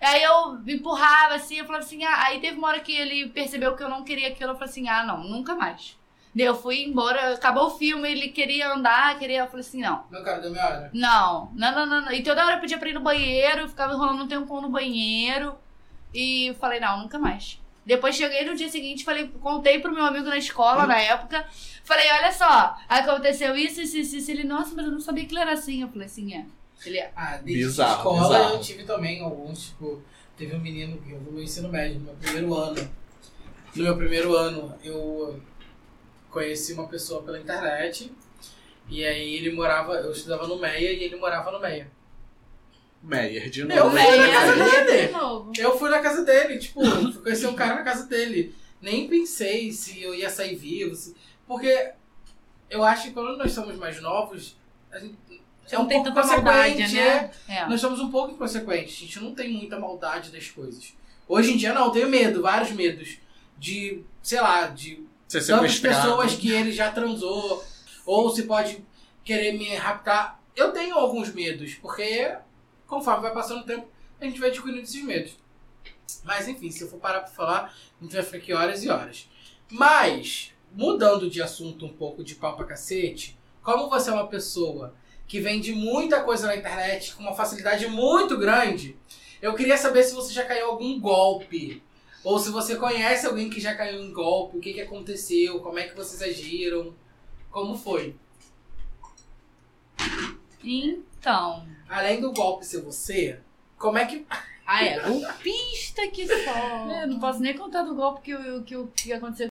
Aí eu empurrava assim, eu falava assim, ah, aí teve uma hora que ele percebeu que eu não queria aquilo, eu falei assim, ah, não, nunca mais. Daí Eu fui embora, acabou o filme, ele queria andar, queria, eu falei assim, não. Meu cara, deu minha hora. Não, não, não, não, não. E toda hora eu pedia pra ir no banheiro, eu ficava enrolando um tempão no banheiro. E eu falei, não, nunca mais. Depois cheguei no dia seguinte, falei, contei pro meu amigo na escola na época. Falei, olha só, aconteceu isso, isso, isso, isso. Ele, nossa, mas eu não sabia que ele era assim. Eu falei assim, é. Ele é. Ah, desde Bizarro, escola bizarro. eu tive também alguns, tipo, teve um menino que eu no meu ensino médio, no meu primeiro ano. No meu primeiro ano, eu conheci uma pessoa pela internet. E aí ele morava, eu estudava no Meia e ele morava no Meia. Meyer, de Eu novo. fui na casa De dele. novo. Eu fui na casa dele, tipo, fui conhecer um cara na casa dele. Nem pensei se eu ia sair vivo, se- porque eu acho que quando nós somos mais novos, a gente Você é não um tem pouco tanta maldade, consequente, né? é. É. Nós somos um pouco inconsequentes, a gente não tem muita maldade das coisas. Hoje em dia não, eu tenho medo, vários medos. De, sei lá, de Ser tantas pessoas que ele já transou, ou se pode querer me raptar. Eu tenho alguns medos, porque conforme vai passando o tempo, a gente vai descobrindo esses medos. Mas enfim, se eu for parar pra falar, a gente vai ficar aqui horas e horas. Mas, mudando de assunto um pouco de pau pra cacete, como você é uma pessoa que vende muita coisa na internet com uma facilidade muito grande, eu queria saber se você já caiu em algum golpe. Ou se você conhece alguém que já caiu em golpe, o que, que aconteceu, como é que vocês agiram, como foi. Então. Além do golpe ser você, como é que. Ah, é. Golpista que só. Eu não posso nem contar do golpe que, que, o- que aconteceu.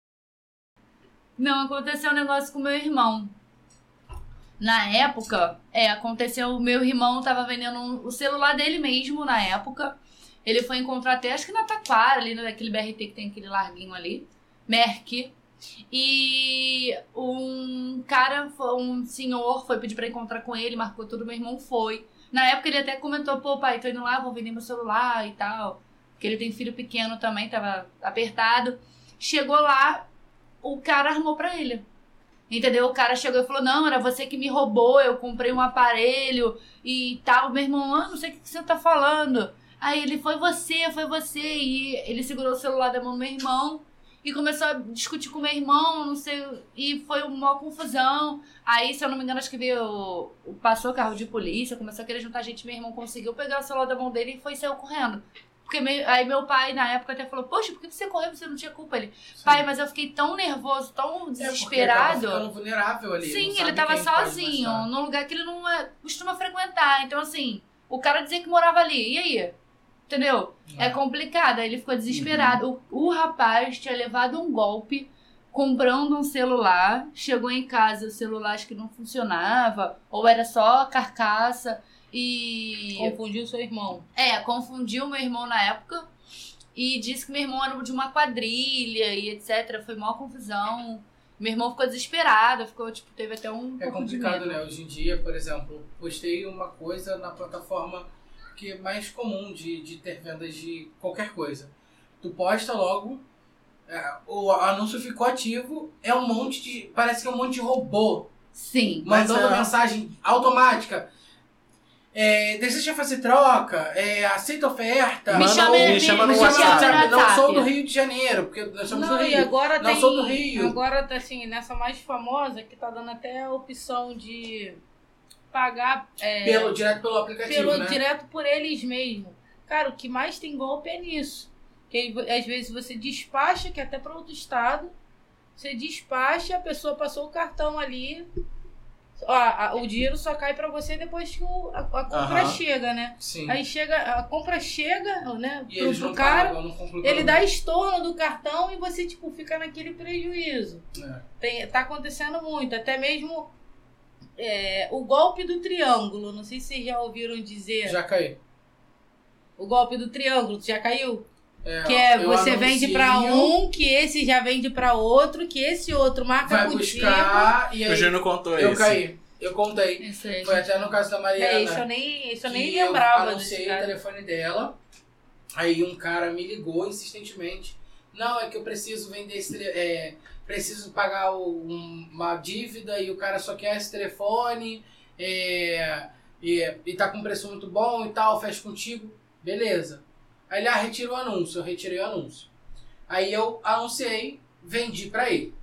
Não, aconteceu um negócio com meu irmão. Na época, é, aconteceu, meu irmão tava vendendo um- o celular dele mesmo na época. Ele foi encontrar até, acho que na Taquara, ali naquele BRT que tem aquele larguinho ali. Merck. E um cara, um senhor foi pedir pra encontrar com ele, marcou tudo, meu irmão foi. Na época ele até comentou, pô pai, tô indo lá, vou vender meu celular e tal. Porque ele tem filho pequeno também, tava apertado. Chegou lá, o cara armou pra ele. Entendeu? O cara chegou e falou: Não, era você que me roubou, eu comprei um aparelho e tal. Meu irmão, ah, não sei o que você tá falando. Aí ele: Foi você, foi você. E ele segurou o celular da mão do meu irmão e começou a discutir com meu irmão, não sei. E foi uma confusão. Aí, se eu não me engano, acho que veio. Passou o carro de polícia, começou a querer juntar gente. Meu irmão conseguiu pegar o celular da mão dele e foi saiu correndo. Porque me- aí meu pai, na época, até falou, poxa, por que você correu? Você não tinha culpa. Ele, pai, mas eu fiquei tão nervoso, tão É, porque desesperado. tava vulnerável ali. Sim, ele tava sozinho, gostar. num lugar que ele não é- costuma frequentar. Então, assim, o cara dizia que morava ali. E aí? Entendeu? É complicado. Aí ele ficou desesperado. O, o rapaz tinha levado um golpe comprando um celular. Chegou em casa, o celular acho que não funcionava, ou era só carcaça. E. Confundiu seu irmão. É, confundiu meu irmão na época e disse que meu irmão era de uma quadrilha e etc. Foi maior confusão. Meu irmão ficou desesperado, ficou, tipo, teve até um É pouco de complicado, medo. né? Hoje em dia, por exemplo, postei uma coisa na plataforma que é mais comum de, de ter vendas de qualquer coisa. Tu posta logo, é, o anúncio ficou ativo, é um monte de. Parece que é um monte de robô Sim. Mas mandando é- mensagem automática. É, deseja fazer troca, é, aceita oferta. Me chama, me, me chama me no chama WhatsApp. Não sou do Rio de Janeiro, porque nós somos Não, do Rio. agora Não tem. sou do Rio. Agora tá assim, nessa mais famosa, que tá dando até a opção de pagar é, Pelo, direto pelo aplicativo, pelo- né? direto por eles mesmo. Cara, o que mais tem golpe é nisso. Que às vezes você despacha, que é até para outro estado, você despacha, a pessoa passou o cartão ali, ó, a- o dinheiro só cai para você depois que o- a, a compra Aham. chega, né? Sim. Aí chega, a compra chega, né, e pro, pro cara, ele dá estorno do cartão e você, tipo, fica naquele prejuízo. É. Tem, tá acontecendo muito, até mesmo é, o golpe do triângulo. Não sei se vocês já ouviram dizer. Já caí. O golpe do triângulo, já caiu? É, Que é você anuncio, vende pra um, que esse já vende pra outro, que esse outro marca vai buscar e O Júnior contou eu isso. caí. Eu contei. Isso aí. Foi até no caso da Mariana. É, isso eu nem, isso eu nem que lembrava Eu anunciei o telefone dela. Aí um cara me ligou insistentemente. Não, é que eu preciso vender esse é, preciso pagar o- um- uma dívida e o cara só quer esse telefone. É, e, e tá com preço muito bom e tal, fecha contigo. Beleza. Aí ele, ah, retira o anúncio. Eu retirei o anúncio. Aí eu anunciei, vendi pra ele.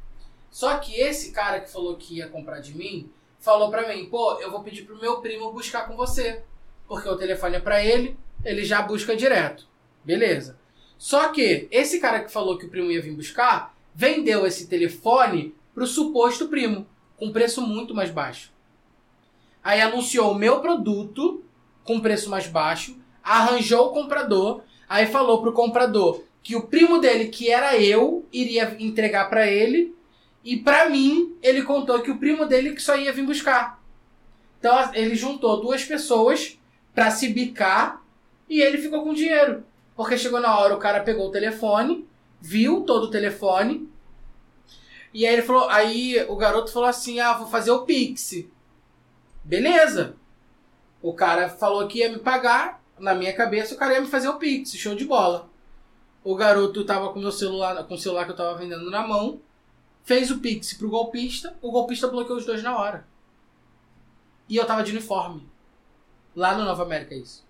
Só que esse cara que falou que ia comprar de mim, falou pra mim, pô, eu vou pedir pro meu primo buscar com você. Porque o telefone é pra ele, ele já busca direto. Beleza. Só que esse cara que falou que o primo ia vir buscar, vendeu esse telefone pro suposto primo, com preço muito mais baixo. Aí anunciou o meu produto com preço mais baixo, arranjou o comprador, aí falou pro comprador que o primo dele, que era eu, iria entregar pra ele, e pra mim, ele contou que o primo dele que só ia vir buscar. Então ele juntou duas pessoas pra se bicar e ele ficou com dinheiro. Porque chegou na hora, o cara pegou o telefone, viu todo o telefone. E aí ele falou, aí o garoto falou assim: "Ah, vou fazer o Pix". Beleza. O cara falou que ia me pagar, na minha cabeça o cara ia me fazer o Pix, show de bola. O garoto tava com meu celular, com o celular que eu tava vendendo na mão, fez o Pix pro golpista, o golpista bloqueou os dois na hora. E eu tava de uniforme. Lá no Nova América, isso.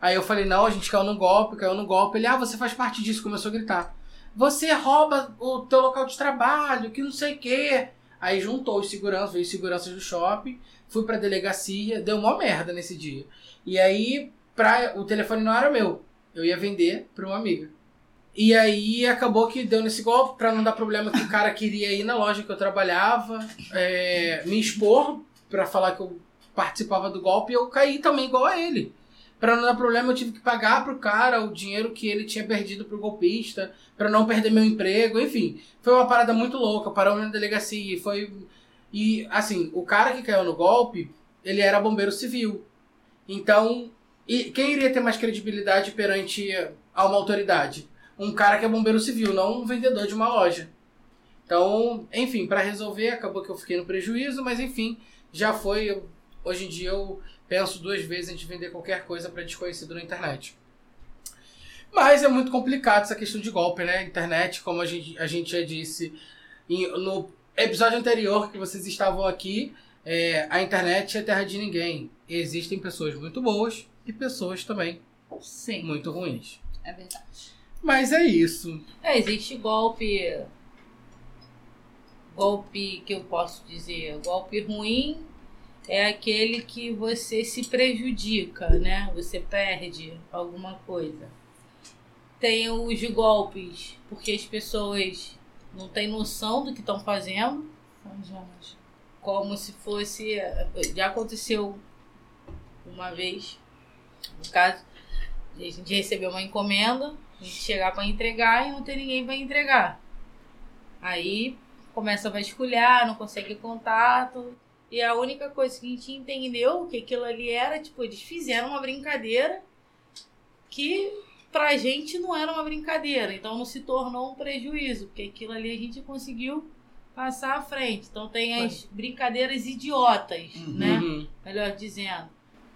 Aí eu falei, não, a gente caiu no golpe, caiu no golpe. Ele, ah, você faz parte disso, começou a gritar. Você rouba o teu local de trabalho, que não sei o quê. Aí juntou os seguranças, veio os seguranças do shopping, fui pra delegacia, deu uma merda nesse dia. E aí, pra, o telefone não era meu. Eu ia vender pra uma amiga. E aí acabou que deu nesse golpe, pra não dar problema que o cara queria ir na loja que eu trabalhava, é, me expor pra falar que eu participava do golpe e eu caí também igual a ele. Pra não dar problema, eu tive que pagar pro cara o dinheiro que ele tinha perdido pro golpista, pra não perder meu emprego, enfim. Foi uma parada muito louca, parou na delegacia, foi... E, assim, o cara que caiu no golpe, ele era bombeiro civil. Então, e quem iria ter mais credibilidade perante a uma autoridade? Um cara que é bombeiro civil, não um vendedor de uma loja. Então, enfim, pra resolver, acabou que eu fiquei no prejuízo, mas enfim, já foi. eu- hoje em dia eu penso duas vezes de vender qualquer coisa pra desconhecido na internet. Mas é muito complicado essa questão de golpe, né? Internet, como a gente, a gente já disse em- no episódio anterior que vocês estavam aqui, é, a internet é terra de ninguém. Existem pessoas muito boas e pessoas também Sim, muito ruins. é verdade. Mas é isso. É, existe golpe. Golpe que eu posso dizer. Golpe ruim é aquele que você se prejudica, né? Você perde alguma coisa. Tem os golpes, porque as pessoas não têm noção do que estão fazendo. Como se fosse. Já aconteceu uma vez. No caso, a gente recebeu uma encomenda, a gente chegar para entregar e não tem ninguém para entregar. Aí começa a vasculhar, não consegue contato. E a única coisa que a gente entendeu que aquilo ali era, tipo, eles fizeram uma brincadeira que pra gente não era uma brincadeira. Então não se tornou um prejuízo, porque aquilo ali a gente conseguiu passar à frente. Então tem as brincadeiras idiotas, Uhum. né? Uhum. Melhor dizendo.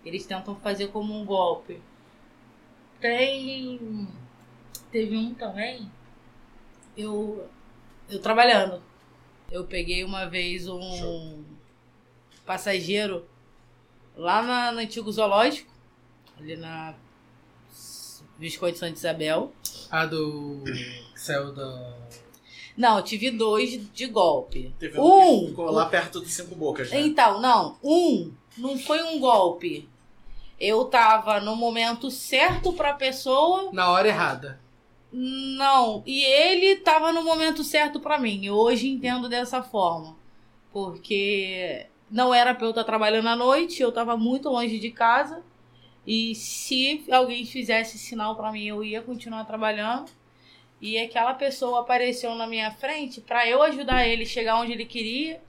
Eles tentam fazer como um golpe. Tem. Teve um também. Eu. Eu trabalhando. Eu peguei uma vez um Show. passageiro lá na, no antigo zoológico, ali na Visconde Santa Isabel. A do. saiu da. Não, tive dois de golpe. Teve um Um! ficou lá perto dos cinco bocas, né? Então, não, um não foi um golpe. Eu tava no momento certo pra pessoa, Na hora errada. não, e ele tava no momento certo pra mim. Eu hoje entendo dessa forma. Porque não era pra eu estar trabalhando à noite, eu tava muito longe de casa. E se alguém fizesse sinal pra mim, eu ia continuar trabalhando. E aquela pessoa apareceu na minha frente pra eu ajudar ele a chegar onde ele queria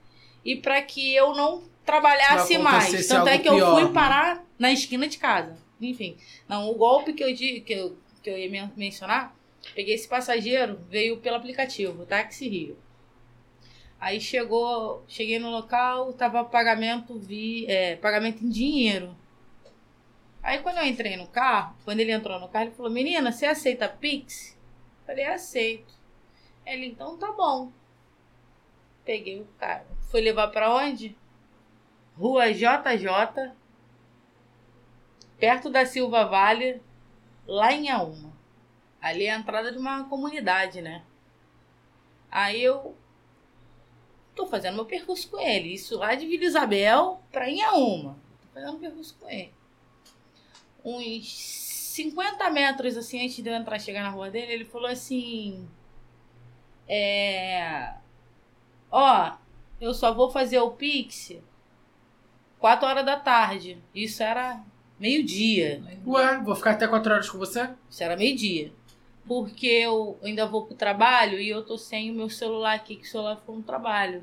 e pra que eu não trabalhasse mais. Tanto é que eu pior, fui né? parar na esquina de casa. Enfim, não, o golpe que eu, que eu, que eu ia men- mencionar, peguei esse passageiro, veio pelo aplicativo, Táxi Rio. Aí chegou, cheguei no local, tava pagamento vi, é, pagamento em dinheiro. Aí quando eu entrei no carro, quando ele entrou no carro, ele falou: "Menina, você aceita Pix?" Falei: "Aceito". Ele: "Então tá bom". Peguei o cara. Foi levar pra onde? Rua JJ, perto da Silva Vale, lá em Auma. Ali é a entrada de uma comunidade, né? Aí eu tô fazendo meu percurso com ele. Isso lá de Vila Isabel pra Inhaúma. Tô fazendo percurso com ele. Uns 50 metros assim antes de eu entrar chegar na rua dele, ele falou assim: É. Ó, eu só vou fazer o Pix 4 horas da tarde. Isso era meio-dia. Ué, vou ficar até 4 horas com você? Isso era meio-dia. Porque eu ainda vou pro trabalho e eu tô sem o meu celular aqui, que o celular ficou no trabalho.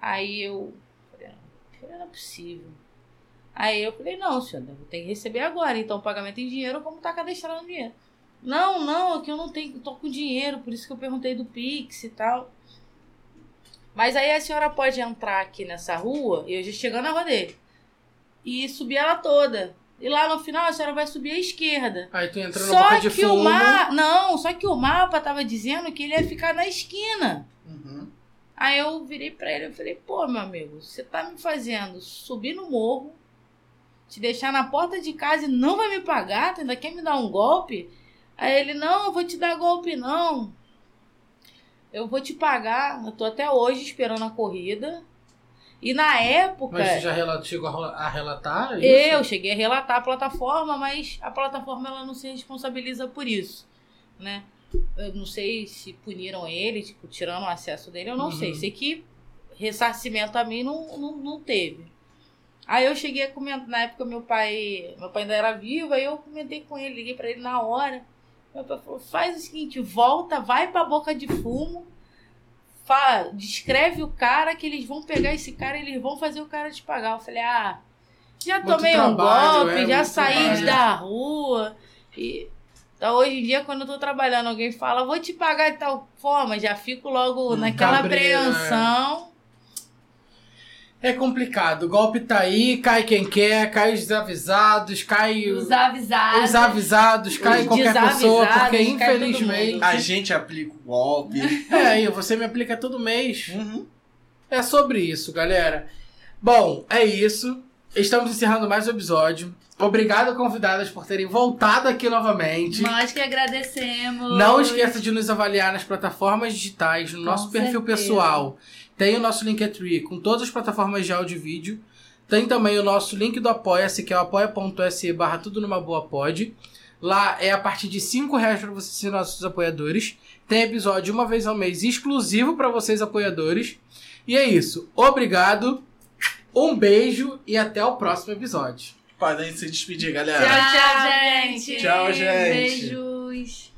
Aí eu falei, "Ah, não é possível. Aí eu falei, não, senhor, eu tenho que receber agora. Então, o pagamento em dinheiro, como tá no dinheiro? Não, não, é que eu não tenho, tô com dinheiro, por isso que eu perguntei do Pix e tal. Mas aí a senhora pode entrar aqui nessa rua, eu já chegando na rua dele, e subir ela toda. E lá no final a senhora vai subir à esquerda. Aí tu entra na Só boca de que fumo. o mapa. Não, só que o mapa tava dizendo que ele ia ficar na esquina. Uhum. Aí eu virei pra ele e falei, pô, meu amigo, você tá me fazendo subir no morro, te deixar na porta de casa e não vai me pagar, tu ainda quer me dar um golpe? Aí ele, não, eu vou te dar golpe não. Eu vou te pagar. Eu tô até hoje esperando a corrida. E na época. Mas tu já rela- chegou a relatar? isso? Eu cheguei a relatar a plataforma, mas a plataforma ela não se responsabiliza por isso, né? Eu não sei se puniram ele, tipo, tirando o acesso dele, eu não Uhum. sei. Sei que ressarcimento a mim não, não, não teve. Aí eu cheguei a comentar, na época meu pai, meu pai ainda era vivo, aí eu comentei com ele, liguei pra ele na hora. Meu pai falou, faz o seguinte, volta, vai pra boca de fumo, descreve o cara que eles vão pegar esse cara e eles vão fazer o cara te pagar. Eu falei, ah, já Muito tomei um trabalho, golpe, é, já saí trabalho. da rua. E então, hoje em dia, quando eu tô trabalhando, alguém fala, vou te pagar de tal forma, já fico logo Hum, naquela cabreiro, apreensão. É complicado. O golpe tá aí, cai quem quer, cai os desavisados, cai Os avisados. os avisados, cai Os qualquer pessoa, porque infelizmente. A gente aplica o golpe. É, e você me aplica todo mês. Uhum. É sobre isso, galera. Bom, é isso. Estamos encerrando mais um episódio. Obrigado, convidadas, por terem voltado aqui novamente. Nós que agradecemos. Não esqueça de nos avaliar nas plataformas digitais, no Com nosso perfil certeza. pessoal. Tem o nosso Linktree com todas as plataformas de áudio e vídeo. Tem também o nosso link do Apoia-se, que é o apoia.se barra tudo numa boa pod. Lá é a partir de 5 reais para você ser nossos apoiadores. Tem episódio uma vez ao mês exclusivo para vocês apoiadores. E é isso. Obrigado. Um beijo e até o próximo episódio. Podem se despedir, galera. Tchau, tchau, gente. Tchau, gente. Beijos.